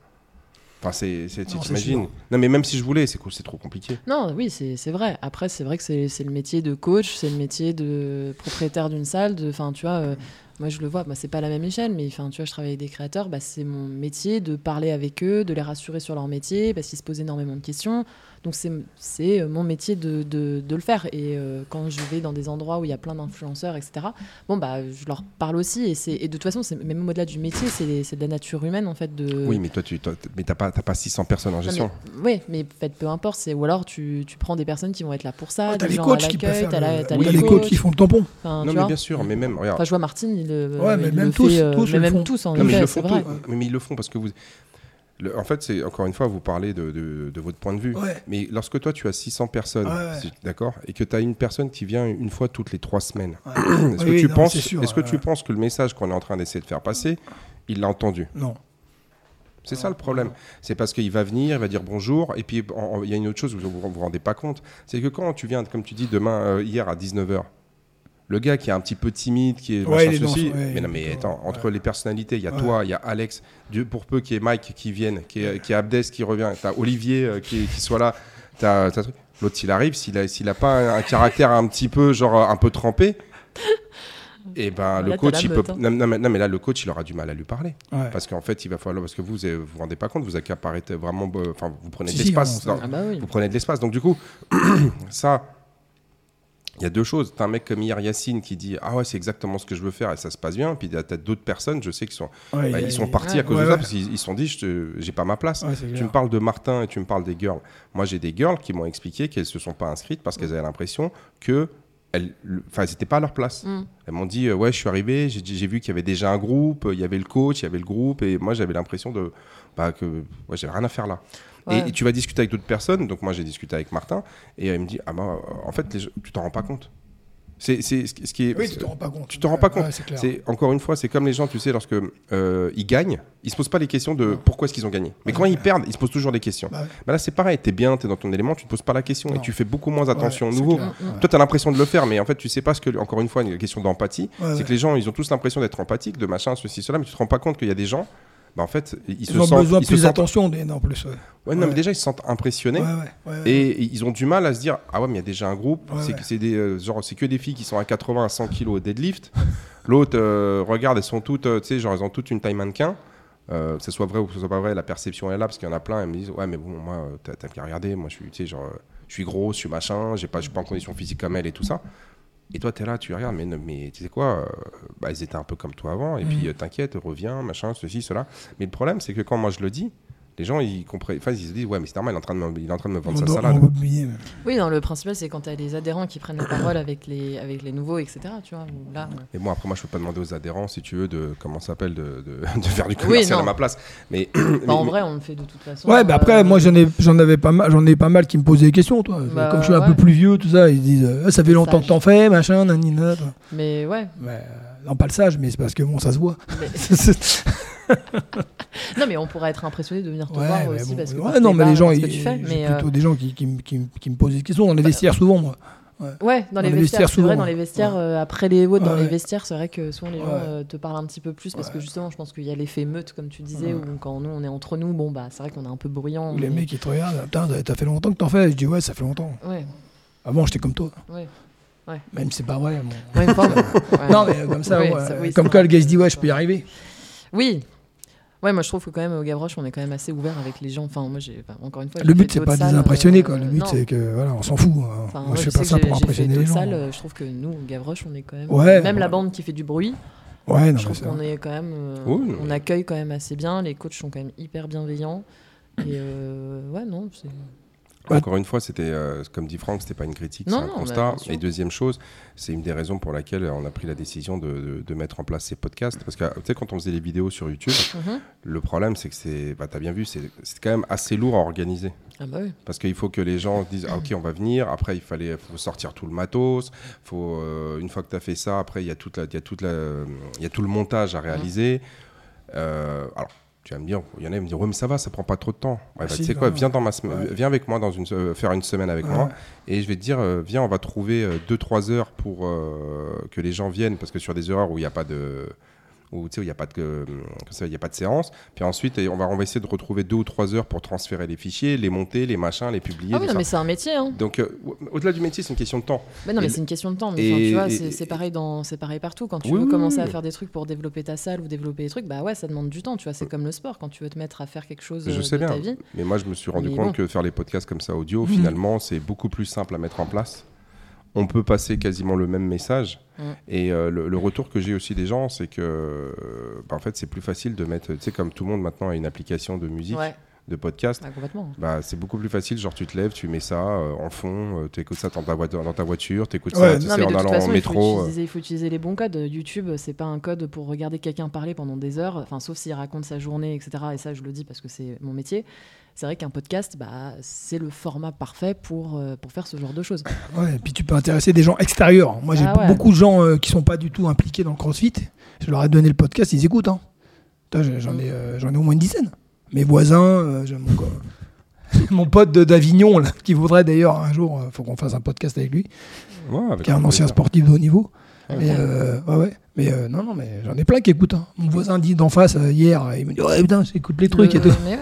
Enfin, c'est, t'imagines. Non, mais même si je voulais, c'est, c'est trop compliqué. Non, oui, c'est vrai. Après, c'est vrai que c'est le métier de coach, c'est le métier de propriétaire d'une salle. Enfin, tu vois, euh, moi je le vois, bah, c'est pas la même échelle, mais enfin, tu vois, je travaille avec des créateurs, bah, c'est mon métier de parler avec eux, de les rassurer sur leur métier, parce qu'ils se posent énormément de questions. Donc c'est c'est euh, mon métier de, de, de le faire. Et euh, quand je vais dans des endroits où il y a plein d'influenceurs, etc., bon, bah, je leur parle aussi. Et, c'est- et de toute façon, c'est- même au-delà du métier, c'est c'est de la nature humaine, en fait. De... Oui, mais toi, tu toi, t- mais t'as pas, t'as pas 600 personnes en Non, gestion. mais, oui, mais en fait, peu importe. C'est, ou alors tu, tu prends des personnes qui vont être là pour ça. Ouais, T'as des les coachs qui peuvent faire. la- le- t'as T'as les, les coachs qui font le tampon. Enfin, non, tu mais vois. bien sûr, mais même, regarde. Enfin, je vois Martine, il, le- Ouais, mais il même le tous, fait, euh, tous mais le même font. tous en Non, mais ils le font vrai. mais ils le font parce que vous. Le- en fait, c'est encore une fois, vous parlez de, de- de votre point de vue. Ouais. Mais lorsque toi, tu as 600 personnes, Ouais, d'accord, et que tu as une personne qui vient une fois toutes les trois semaines, Ouais. est-ce que, tu, non, penses, est-ce que tu penses que le message qu'on est en train d'essayer de faire passer, il l'a entendu? Non. C'est ça le problème. C'est parce qu'il va venir, il va dire bonjour, et puis il y a une autre chose, vous vous vous rendez pas compte, c'est que quand tu viens, comme tu dis, demain, euh, hier à 19h, le gars qui est un petit peu timide, qui est Ouais, machin ceci, ouais, mais non mais attends, entre les personnalités, il y a Ouais. toi, il y a Alex, Dieu pour peu qu'il y ait Mike qui vienne, qui est, qui est Abdes qui revient, t'as Olivier euh, qui, qui soit là, t'as, t'as l'autre s'il arrive, s'il a, s'il a pas un, un caractère un petit peu genre un peu trempé, et ben Là, le coach il peut, hein. non, non, mais, non, mais là le coach il aura du mal à lui parler. Ouais. Parce qu'en fait, il va falloir parce que vous vous vous rendez pas compte, vous accaparez vraiment, enfin, vous prenez Si, de si, l'espace. dans- Ah bah oui. Vous prenez de l'espace. Donc du coup, ça, il y a deux choses. T'as un mec comme hier Yacine qui dit Ah ouais, c'est exactement ce que je veux faire et ça se passe bien. Puis t'as d'autres personnes, je sais, qui sont, Ouais, bah, a- ils sont partis à cause Ouais, de ça parce qu'ils ils se sont dit J'ai pas ma place. Tu clair. me parles de Martin et tu me parles des girls. Moi, j'ai des girls qui m'ont expliqué qu'elles se sont pas inscrites parce qu'elles avaient l'impression que. Elles, n'étaient pas à leur place. Mm. Elles m'ont dit euh, Ouais, je suis arrivé, j'ai j'ai vu qu'il y avait déjà un groupe, il y avait le coach, il y avait le groupe, et moi, j'avais l'impression de. Bah, que ouais, j'avais rien à faire là. Ouais. Et, et tu vas discuter avec d'autres personnes. Donc, moi, j'ai discuté avec Martin, et elle me dit Ah, bah, euh, en fait, les gens- tu t'en rends pas compte. C'est ce qui- est. Oui, tu te rends pas compte. Tu te rends pas compte. Ouais, c'est encore une fois, c'est comme les gens, tu sais, lorsque euh, ils gagnent, ils se posent pas les questions de pourquoi est-ce qu'ils ont gagné. Mais quand ils perdent, ils se posent toujours des questions. Bah ouais. Bah là, c'est pareil. T'es bien, t'es dans ton élément, tu te poses pas la question et tu fais beaucoup moins attention Ouais, au nouveau. clair. Toi, t'as l'impression de le faire, mais en fait, tu sais pas ce que. Encore une fois, une question d'empathie, Ouais, c'est ouais. que les gens, ils ont tous l'impression d'être empathiques, de machin, ceci, cela, mais tu te rends pas compte qu'il y a des gens. Bah en fait, ils, Ils se ont sentent. besoin de plus sentent- d'attention des- en plus. Ouais, Ouais, non, mais déjà, ils se sentent impressionnés. Et ils ont du mal à se dire ah ouais mais il y a déjà un groupe c'est ouais. que c'est des euh, genre c'est que des filles qui sont à 80 à 100 kilos au deadlift l'autre euh, regarde elles sont toutes euh, tu sais genre elles ont toutes une taille mannequin euh, que ce soit vrai ou que ce soit pas vrai la perception est là parce qu'il y en a plein elles me disent ouais mais bon moi t'as qu'à regarder moi je suis tu sais genre je suis gros je suis machin je suis pas en condition physique comme elle et tout ça et toi, tu es là, tu regardes, mais, mais tu sais quoi, euh, bah, ils étaient un peu comme toi avant, et Mhm. puis euh, t'inquiète, reviens, machin, ceci, cela. Mais le problème, c'est que quand moi je le dis, les gens, ils comprennent, enfin, ils se disent, ouais, mais c'est normal, il est en train de me, il est en train de me vendre On sa salade. mais- Oui, non, le principal, c'est quand tu as les adhérents qui prennent la parole avec les, avec les nouveaux, etc. Tu vois, là, euh, Et bon, après, moi, je peux pas demander aux adhérents, si tu veux, de comment s'appelle, de, de, de faire du commercial à ma place. Mais, bah, mais- en mais- vrai, on le fait de toute façon. Ouais, bah après, euh, moi j'en ai, j'en avais pas mal, j'en ai pas mal qui me posaient des questions, toi. Bah, Comme je suis un ouais. peu plus vieux, tout ça, ils disent, euh, Ah, ça fait longtemps que t'en fais, machin, nanina. toi. Mais ouais. Mais, non, pas le sage, mais c'est parce que bon, ça se voit. mais- non, mais on pourrait être impressionné de venir te Ouais, voir aussi bon, parce que ouais, non, mais les gens, ils, fais. Mais plutôt euh, des gens qui, qui, me- qui, qui posent des questions dans les vestiaires souvent, moi. ouais, dans, les les vestiaires, vestiaires, c'est vrai, souvent, dans les ouais. vestiaires, euh, après les autres, dans Ouais, les vestiaires, c'est vrai que souvent les gens euh, te parlent un petit peu plus parce que justement, je pense qu'il y a l'effet meute, comme tu disais, où quand nous on est entre nous, bon bah c'est vrai qu'on est un peu bruyant. Les mecs, ils te regardent, putain, t'as fait longtemps que t'en fais Je dis, ouais, ça fait longtemps. Ouais, Avant, j'étais comme toi. ouais. Même si c'est pas vrai. bon. Non, mais euh, comme ça, Oui, ouais, ça- oui, comme vrai. le gars se dit, ouais, je peux y arriver. Oui. Ouais, moi je trouve que quand même au Gavroche, on est quand même assez ouvert avec les gens. Enfin, moi j'ai, enfin, encore une fois, Le but, c'est pas de les impressionner, euh, quoi. Le but, c'est que, voilà, on s'en fout. hein. Enfin, Moi, je fais pas ça pour fait impressionner les gens. salles, euh, je trouve que nous, au Gavroche, on est quand même. Ouais, même la bande qui fait du bruit, Ouais, non, je trouve qu'on est quand même. euh, Oui, on accueille quand même assez bien. Les coachs sont quand même hyper bienveillants. Et euh, ouais, non, c'est. Ouais. Encore une fois, c'était, euh, comme dit Franck, c'était pas une critique, c'est un non, constat. bah. Et deuxième chose, c'est une des raisons pour laquelle on a pris la décision de, de- de mettre en place ces podcasts. Parce que tu sais, quand on faisait les vidéos sur YouTube, Mhm. le problème, c'est que c'est, bah, t'as bien vu, c'est, quand même assez lourd à organiser. Ah bah oui. Parce qu'il faut que les gens disent ah, ok on va venir. Après il fallait faut sortir tout le matos. Faut euh, une fois que tu as fait ça, après il y a toute la, il y a toute la, il y a tout le montage à réaliser. Euh, alors tu vas me dire, il y en a qui me dire ouais mais ça va, ça prend pas trop de temps. Ouais, bah, Si, tu sais quand quoi, viens dans ma Ouais. viens avec moi dans une euh, faire une semaine avec Ouais. moi et je vais te dire euh, viens on va trouver 2-3 heures pour euh, que les gens viennent parce que sur des heures où il n'y a pas de où tu sais où il n'y a pas de euh, ça, il y a pas de séance puis ensuite on va on va essayer de retrouver deux ou trois heures pour transférer les fichiers les monter les machins les publier Ah oui, non, ça. mais c'est un métier. Hein. Donc, euh, au-delà du métier, c'est une question de temps. Mais non, mais c'est une question de temps. Mais et- enfin, tu vois, c'est pareil, dans, c'est pareil partout. Quand tu Oui, veux commencer oui. à faire des trucs pour développer ta salle ou développer des trucs, bah ouais, ça demande du temps. Tu vois, c'est comme le sport. Quand tu veux te mettre à faire quelque chose Je euh, sais bien. ta vie. Mais moi, je me suis rendu Mais compte bon. que faire les podcasts comme ça audio, finalement, c'est beaucoup plus simple à mettre en place. On peut passer quasiment le même message. Mm. Et euh, le, le retour que j'ai aussi des gens, c'est que, euh, bah, en fait, c'est plus facile de mettre, tu sais, comme tout le monde maintenant a une application de musique, Ouais, de podcast. bah, complètement. Bah, c'est beaucoup plus facile, genre tu te lèves, tu mets ça euh, en fond, tu écoutes ça dans ta, voiture, dans ta voiture, tu écoutes Ouais, ça Non, sais, en allant façon, en il faut, métro. euh. utiliser, il faut utiliser les bons codes. YouTube, c'est pas un code pour regarder quelqu'un parler pendant des heures, enfin, sauf s'il raconte sa journée, etc. Et ça, je le dis parce que c'est mon métier. C'est vrai qu'un podcast, bah, c'est le format parfait pour, euh, pour faire ce genre de choses. Ouais, et puis tu peux intéresser des gens extérieurs. Moi, j'ai Ah ouais. beaucoup de gens euh, qui sont pas du tout impliqués dans le CrossFit. Je leur ai donné le podcast, ils écoutent. Hein. J'en ai, euh, j'en ai au moins une dizaine. Mes voisins, euh, mon, co- mon pote de- d'Avignon, là, qui voudrait d'ailleurs un jour, euh, faut qu'on fasse un podcast avec lui, Ouais, avec qui est un ancien plaisir. sportif de haut niveau. Mais, euh, ouais, ouais. Mais euh, non, non, mais j'en ai plein qui écoutent. hein. Mon voisin dit d'en face euh, hier, il me dit Ouais, putain, j'écoute les trucs et tout. ouais.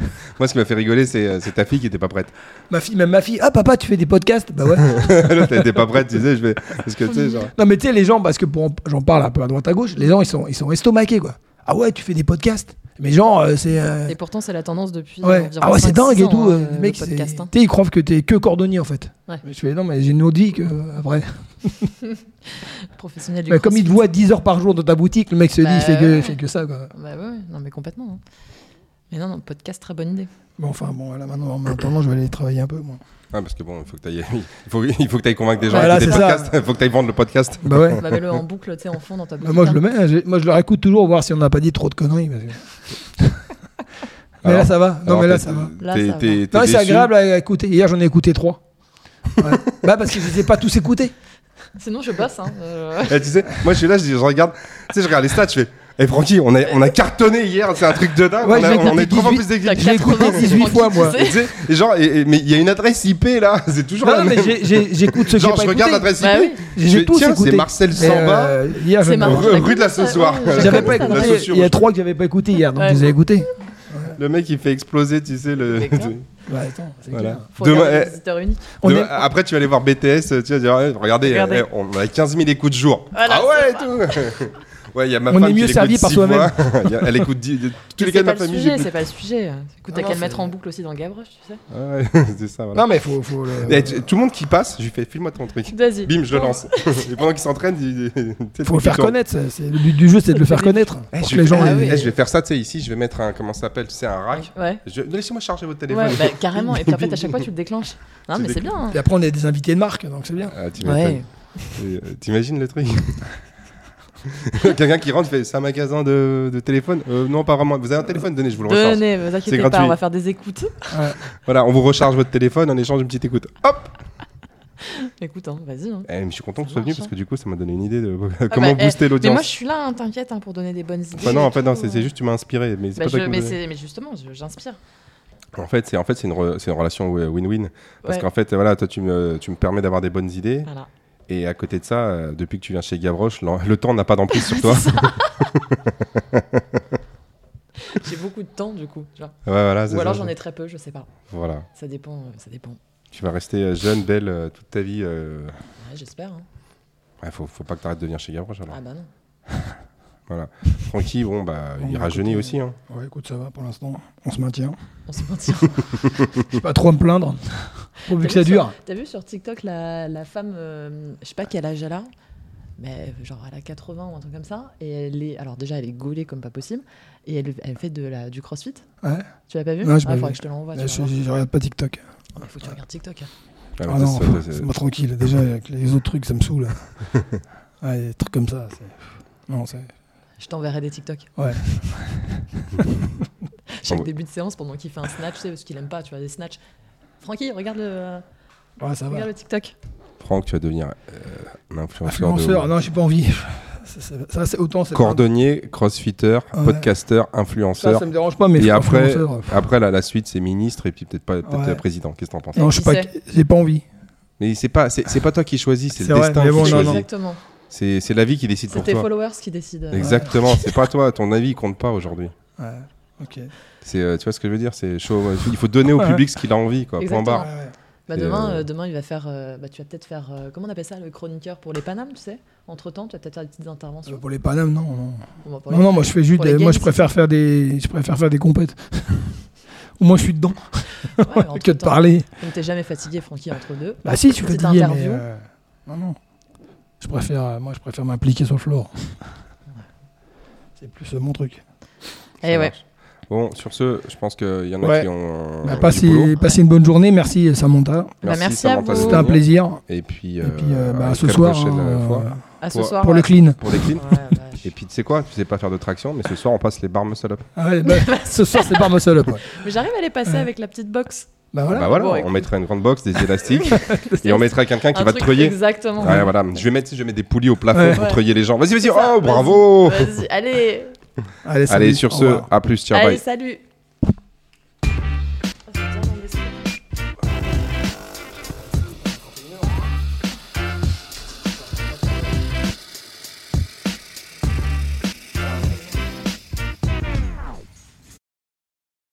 Moi, ce qui m'a fait rigoler, c'est c'est ta fille qui était pas prête. Ma fille, même ma fille, ah papa, tu fais des podcasts? Bah ouais. Était pas prête, tu sais, je vais. Parce que tu sais, genre. Non, mais tu sais, les gens, parce que pour, j'en parle un peu à droite à gauche, les gens, ils sont, ils sont estomaqués, quoi. Ah ouais, tu fais des podcasts? Mais genre, euh, c'est. euh, Et pourtant, c'est la tendance depuis. Ouais. environ Ah ouais, c'est 5-6 dingue et tout. hein, euh, le les mecs, c'est- podcast, hein. tu sais, ils croient que t'es que cordonnier en fait. Ouais. Mais je fais non, mais j'ai une vie que euh, après. Professionnel du Bah, comme il te voit 10 heures par jour dans ta boutique, le mec se dit, Bah, il fait que, ouais. il fait que ça quoi. Bah ouais, ouais, non mais complètement. hein. Mais non, non, podcast, très bonne idée. Bon, enfin, bon, voilà, maintenant, maintenant, je vais aller travailler un peu, moi. Ah, parce que bon, il faut que tu ailles, il faut, il faut que ailles convaincre des gens Voilà, à écouter le podcast. Il faut que tu ailles vendre le podcast. Bah ouais. Bah, mets-le en boucle, tu sais, en fond dans ta boutique. Bah, moi, je le mets, hein, moi, je leur écoute toujours, voir si on n'a pas dit trop de conneries. parce que- mais Alors- là, ça va. Non, mais là, ça va. Là, ça va. Non, c'est agréable à écouter. Hier, j'en ai écouté trois. Ouais. bah, parce que je les ai pas tous écoutés. Sinon, je bosse. Hein. euh, Eh, tu sais, moi je suis là, je, dis- je regarde, tu sais, je regarde les stats, je fais. Eh Francky, on a, on a cartonné hier, c'est un truc de dingue. Ouais, on, a- j'ai on est trois fois 18, plus Je l'ai écouté 86 18 fois, moi. tu Et sais. et genre, et- et- mais il y a une adresse IP là, c'est toujours la Non, mais même. j'ai- j'ai- j'écoute j'ai Genre, pas je regarde l'adresse IP. Bah oui. J'ai tous tiens, écouté. c'est Marcel Mais, Samba. euh, hier, je. Rue- rue de la Sausoir. J'avais pas écouté. Il y a trois que j'avais pas écouté hier, donc je les ai écoutés. Le mec il fait exploser, tu sais, le. Ouais, attends, c'est Voilà. Faut Demain, eh, demain- est- Après, tu vas aller voir BTS, tu vas dire, regardez, Regardez. eh, on a 15 000 écoutes jour. Voilà, ah ouais, et tout. ouais, il y a ma On femme est mieux servi par soi-même. a- Elle écoute dix- tous Mais les c'est gars de pas ma le famille. sujet, j'écoute. c'est pas le sujet. Écoute, t'as Non, qu'à le c'est- mettre en boucle aussi dans Gavroche, tu sais. Ouais, c'est ça, voilà. Non, mais faut. faut le- Eh, tout le monde qui passe, je lui fais, file-moi ton truc. Vas-y. Bim, je le lance. Et pendant qu'il s'entraîne, il, Faut le faire connaître. ça, c'est- Le but du jeu, c'est de le faire connaître. Eh, je vais-. Ah. Eh, je vais faire ça, tu sais, ici, je vais mettre un, comment ça s'appelle, tu sais, un rack. Ouais. Je- Laissez-moi charger votre téléphone. Ouais, bah, carrément. Et puis après, à chaque fois, tu le déclenches. Non, mais le c'est bien. hein. Et après, on est des invités de marque, donc c'est bien. Ah, euh, T'imagines le truc? Quelqu'un qui rentre fait c'est un magasin de, de téléphone? Euh, Non, pas vraiment. Vous avez un téléphone? Donnez, je vous le recharge. Tenez, vous inquiétez gratuit. pas, on va faire des écoutes. Voilà, on vous recharge votre téléphone en échange d'une petite écoute. Hop Écoute, hein, vas-y. hein. Eh, Je suis content que tu sois venu parce hein. que du coup, ça m'a donné une idée de Ah comment bah, eh, booster Mais moi, je l'audience. suis là, hein, t'inquiète, hein, pour donner des bonnes idées. Enfin, non, en fait, non, c'est juste tu m'as inspiré. Mais Bah, pas je- mais, justement, j'inspire. En fait, c'est en fait, c'est une, re- c'est une relation wi- win-win. Parce Ouais. qu'en fait, voilà, toi, tu me, tu me permets d'avoir des bonnes idées. Voilà. Et à côté de ça, euh, depuis que tu viens chez Gavroche, le temps n'a pas d'emprise sur toi. J'ai beaucoup de temps, du coup. Ouais, voilà, Ou alors j'en ai très peu, je sais pas. Voilà. Ça dépend. euh, Ça dépend. Tu vas rester euh, jeune, belle euh, toute ta vie. Ouais, J'espère. hein. Ouais, faut, faut pas que tu arrêtes de venir chez Gavroche alors. Ah bah non. Voilà. Francky, bon, bah, Bon, il bah, rajeunit aussi. Hein. Ouais, écoute, ça va pour l'instant. On se maintient. On se mentir. Je pas trop à me plaindre. Pourvu que ça T'as vu dure. sur- T'as vu sur TikTok la, la femme, euh, je sais pas quel âge elle a, mais genre elle a 80 ou un truc comme ça, et elle est, alors déjà elle est gaulée comme pas possible, et elle, elle fait de la, du crossfit. Ouais. Tu l'as pas vu? Non, j'ai Ah, pas faudrait que je te l'envoie. je, je regarde pas TikTok. Ah, bah, faut que tu regardes TikTok. hein. Ah non, c'est moi tranquille. Déjà, avec les autres trucs, ça me saoule. ouais, des trucs comme ça. Non, c'est. Je t'enverrai des TikTok. Ouais. Chaque Ouais. début de séance, pendant qu'il fait un snatch, tu sais, parce qu'il aime pas, tu vois, des snatchs. Francky, regarde le, Ouais, ça va. regarde le TikTok. Franck, tu vas devenir euh, un influenceur. Influenceur, de... non, j'ai pas envie. Ça, c'est- ça, c'est autant. c'est pas- Cordonnier, crossfitter, Ouais. podcasteur, Ça, influenceur. ça me dérange pas, mais et après, influenceur, après la, la suite, c'est ministre et puis peut-être pas peut-être Ouais. président. Qu'est-ce que t'en penses? Non, je suis pas. J'ai pas envie. Mais c'est pas, c'est c'est pas toi qui choisis, c'est C'est le vrai, destin mais qui bon, non, choisit. non. Exactement. C'est c'est la vie qui décide C'est pour tes toi. followers qui décident. euh. Exactement, c'est pas toi, ton avis compte pas aujourd'hui. Ouais. Ok. C'est, euh, tu vois ce que je veux dire C'est chaud. Il faut donner au public ce qu'il a envie, quoi. Point barre. Ouais. Bah demain, euh, euh, demain, il va faire. euh, bah, tu vas peut-être faire. euh, comment on appelle ça, le chroniqueur pour les Panam, tu sais? Entre temps, tu vas peut-être faire des petites interventions. Pour les Panam, non. Non, Bon, bah, non, les- non, moi je fais juste. des- Moi je préfère faire des. Je préfère faire des compètes. Au moins je suis dedans Ouais, que de temps, parler. Comme t'es jamais fatigué, Francky, entre deux. Bah si, je suis fatigué, mais. euh, Non, non. Je préfère. euh, Moi je préfère m'impliquer sur le floor. C'est plus euh, mon truc. Ça Eh ouais. marche. Bon, sur ce, je pense qu'il y en a Ouais. qui ont. Bah, du passez, une bonne journée. Merci Samantha. Bah, merci Samantha à vous. C'était un plaisir. Et puis, Et euh, puis euh, bah, à ce soir. prochaine hein, fois. euh, À ce Pour- soir. pour ouais. le clean. Pour les cleans. Ouais, vache. Et puis, tu sais quoi? Tu sais pas faire de traction, mais ce soir, on passe les barres muscle up. Ah ouais, bah, ce soir c'est pas muscle up. ouais. Mais j'arrive à les passer avec la petite box. Bah voilà. Bah voilà, Bon, on écoute. mettrait une grande box, des élastiques, et on mettrait quelqu'un qui va treuiller. Exactement. Ouais, voilà. Je vais mettre, je vais mettre des poulies au plafond Ouais. pour Ouais. treuiller les gens. Vas-y, vas-y. Oh, bravo Vas-y, allez. Allez, Allez, sur ce, à plus. Ciao, Allez, bye. salut.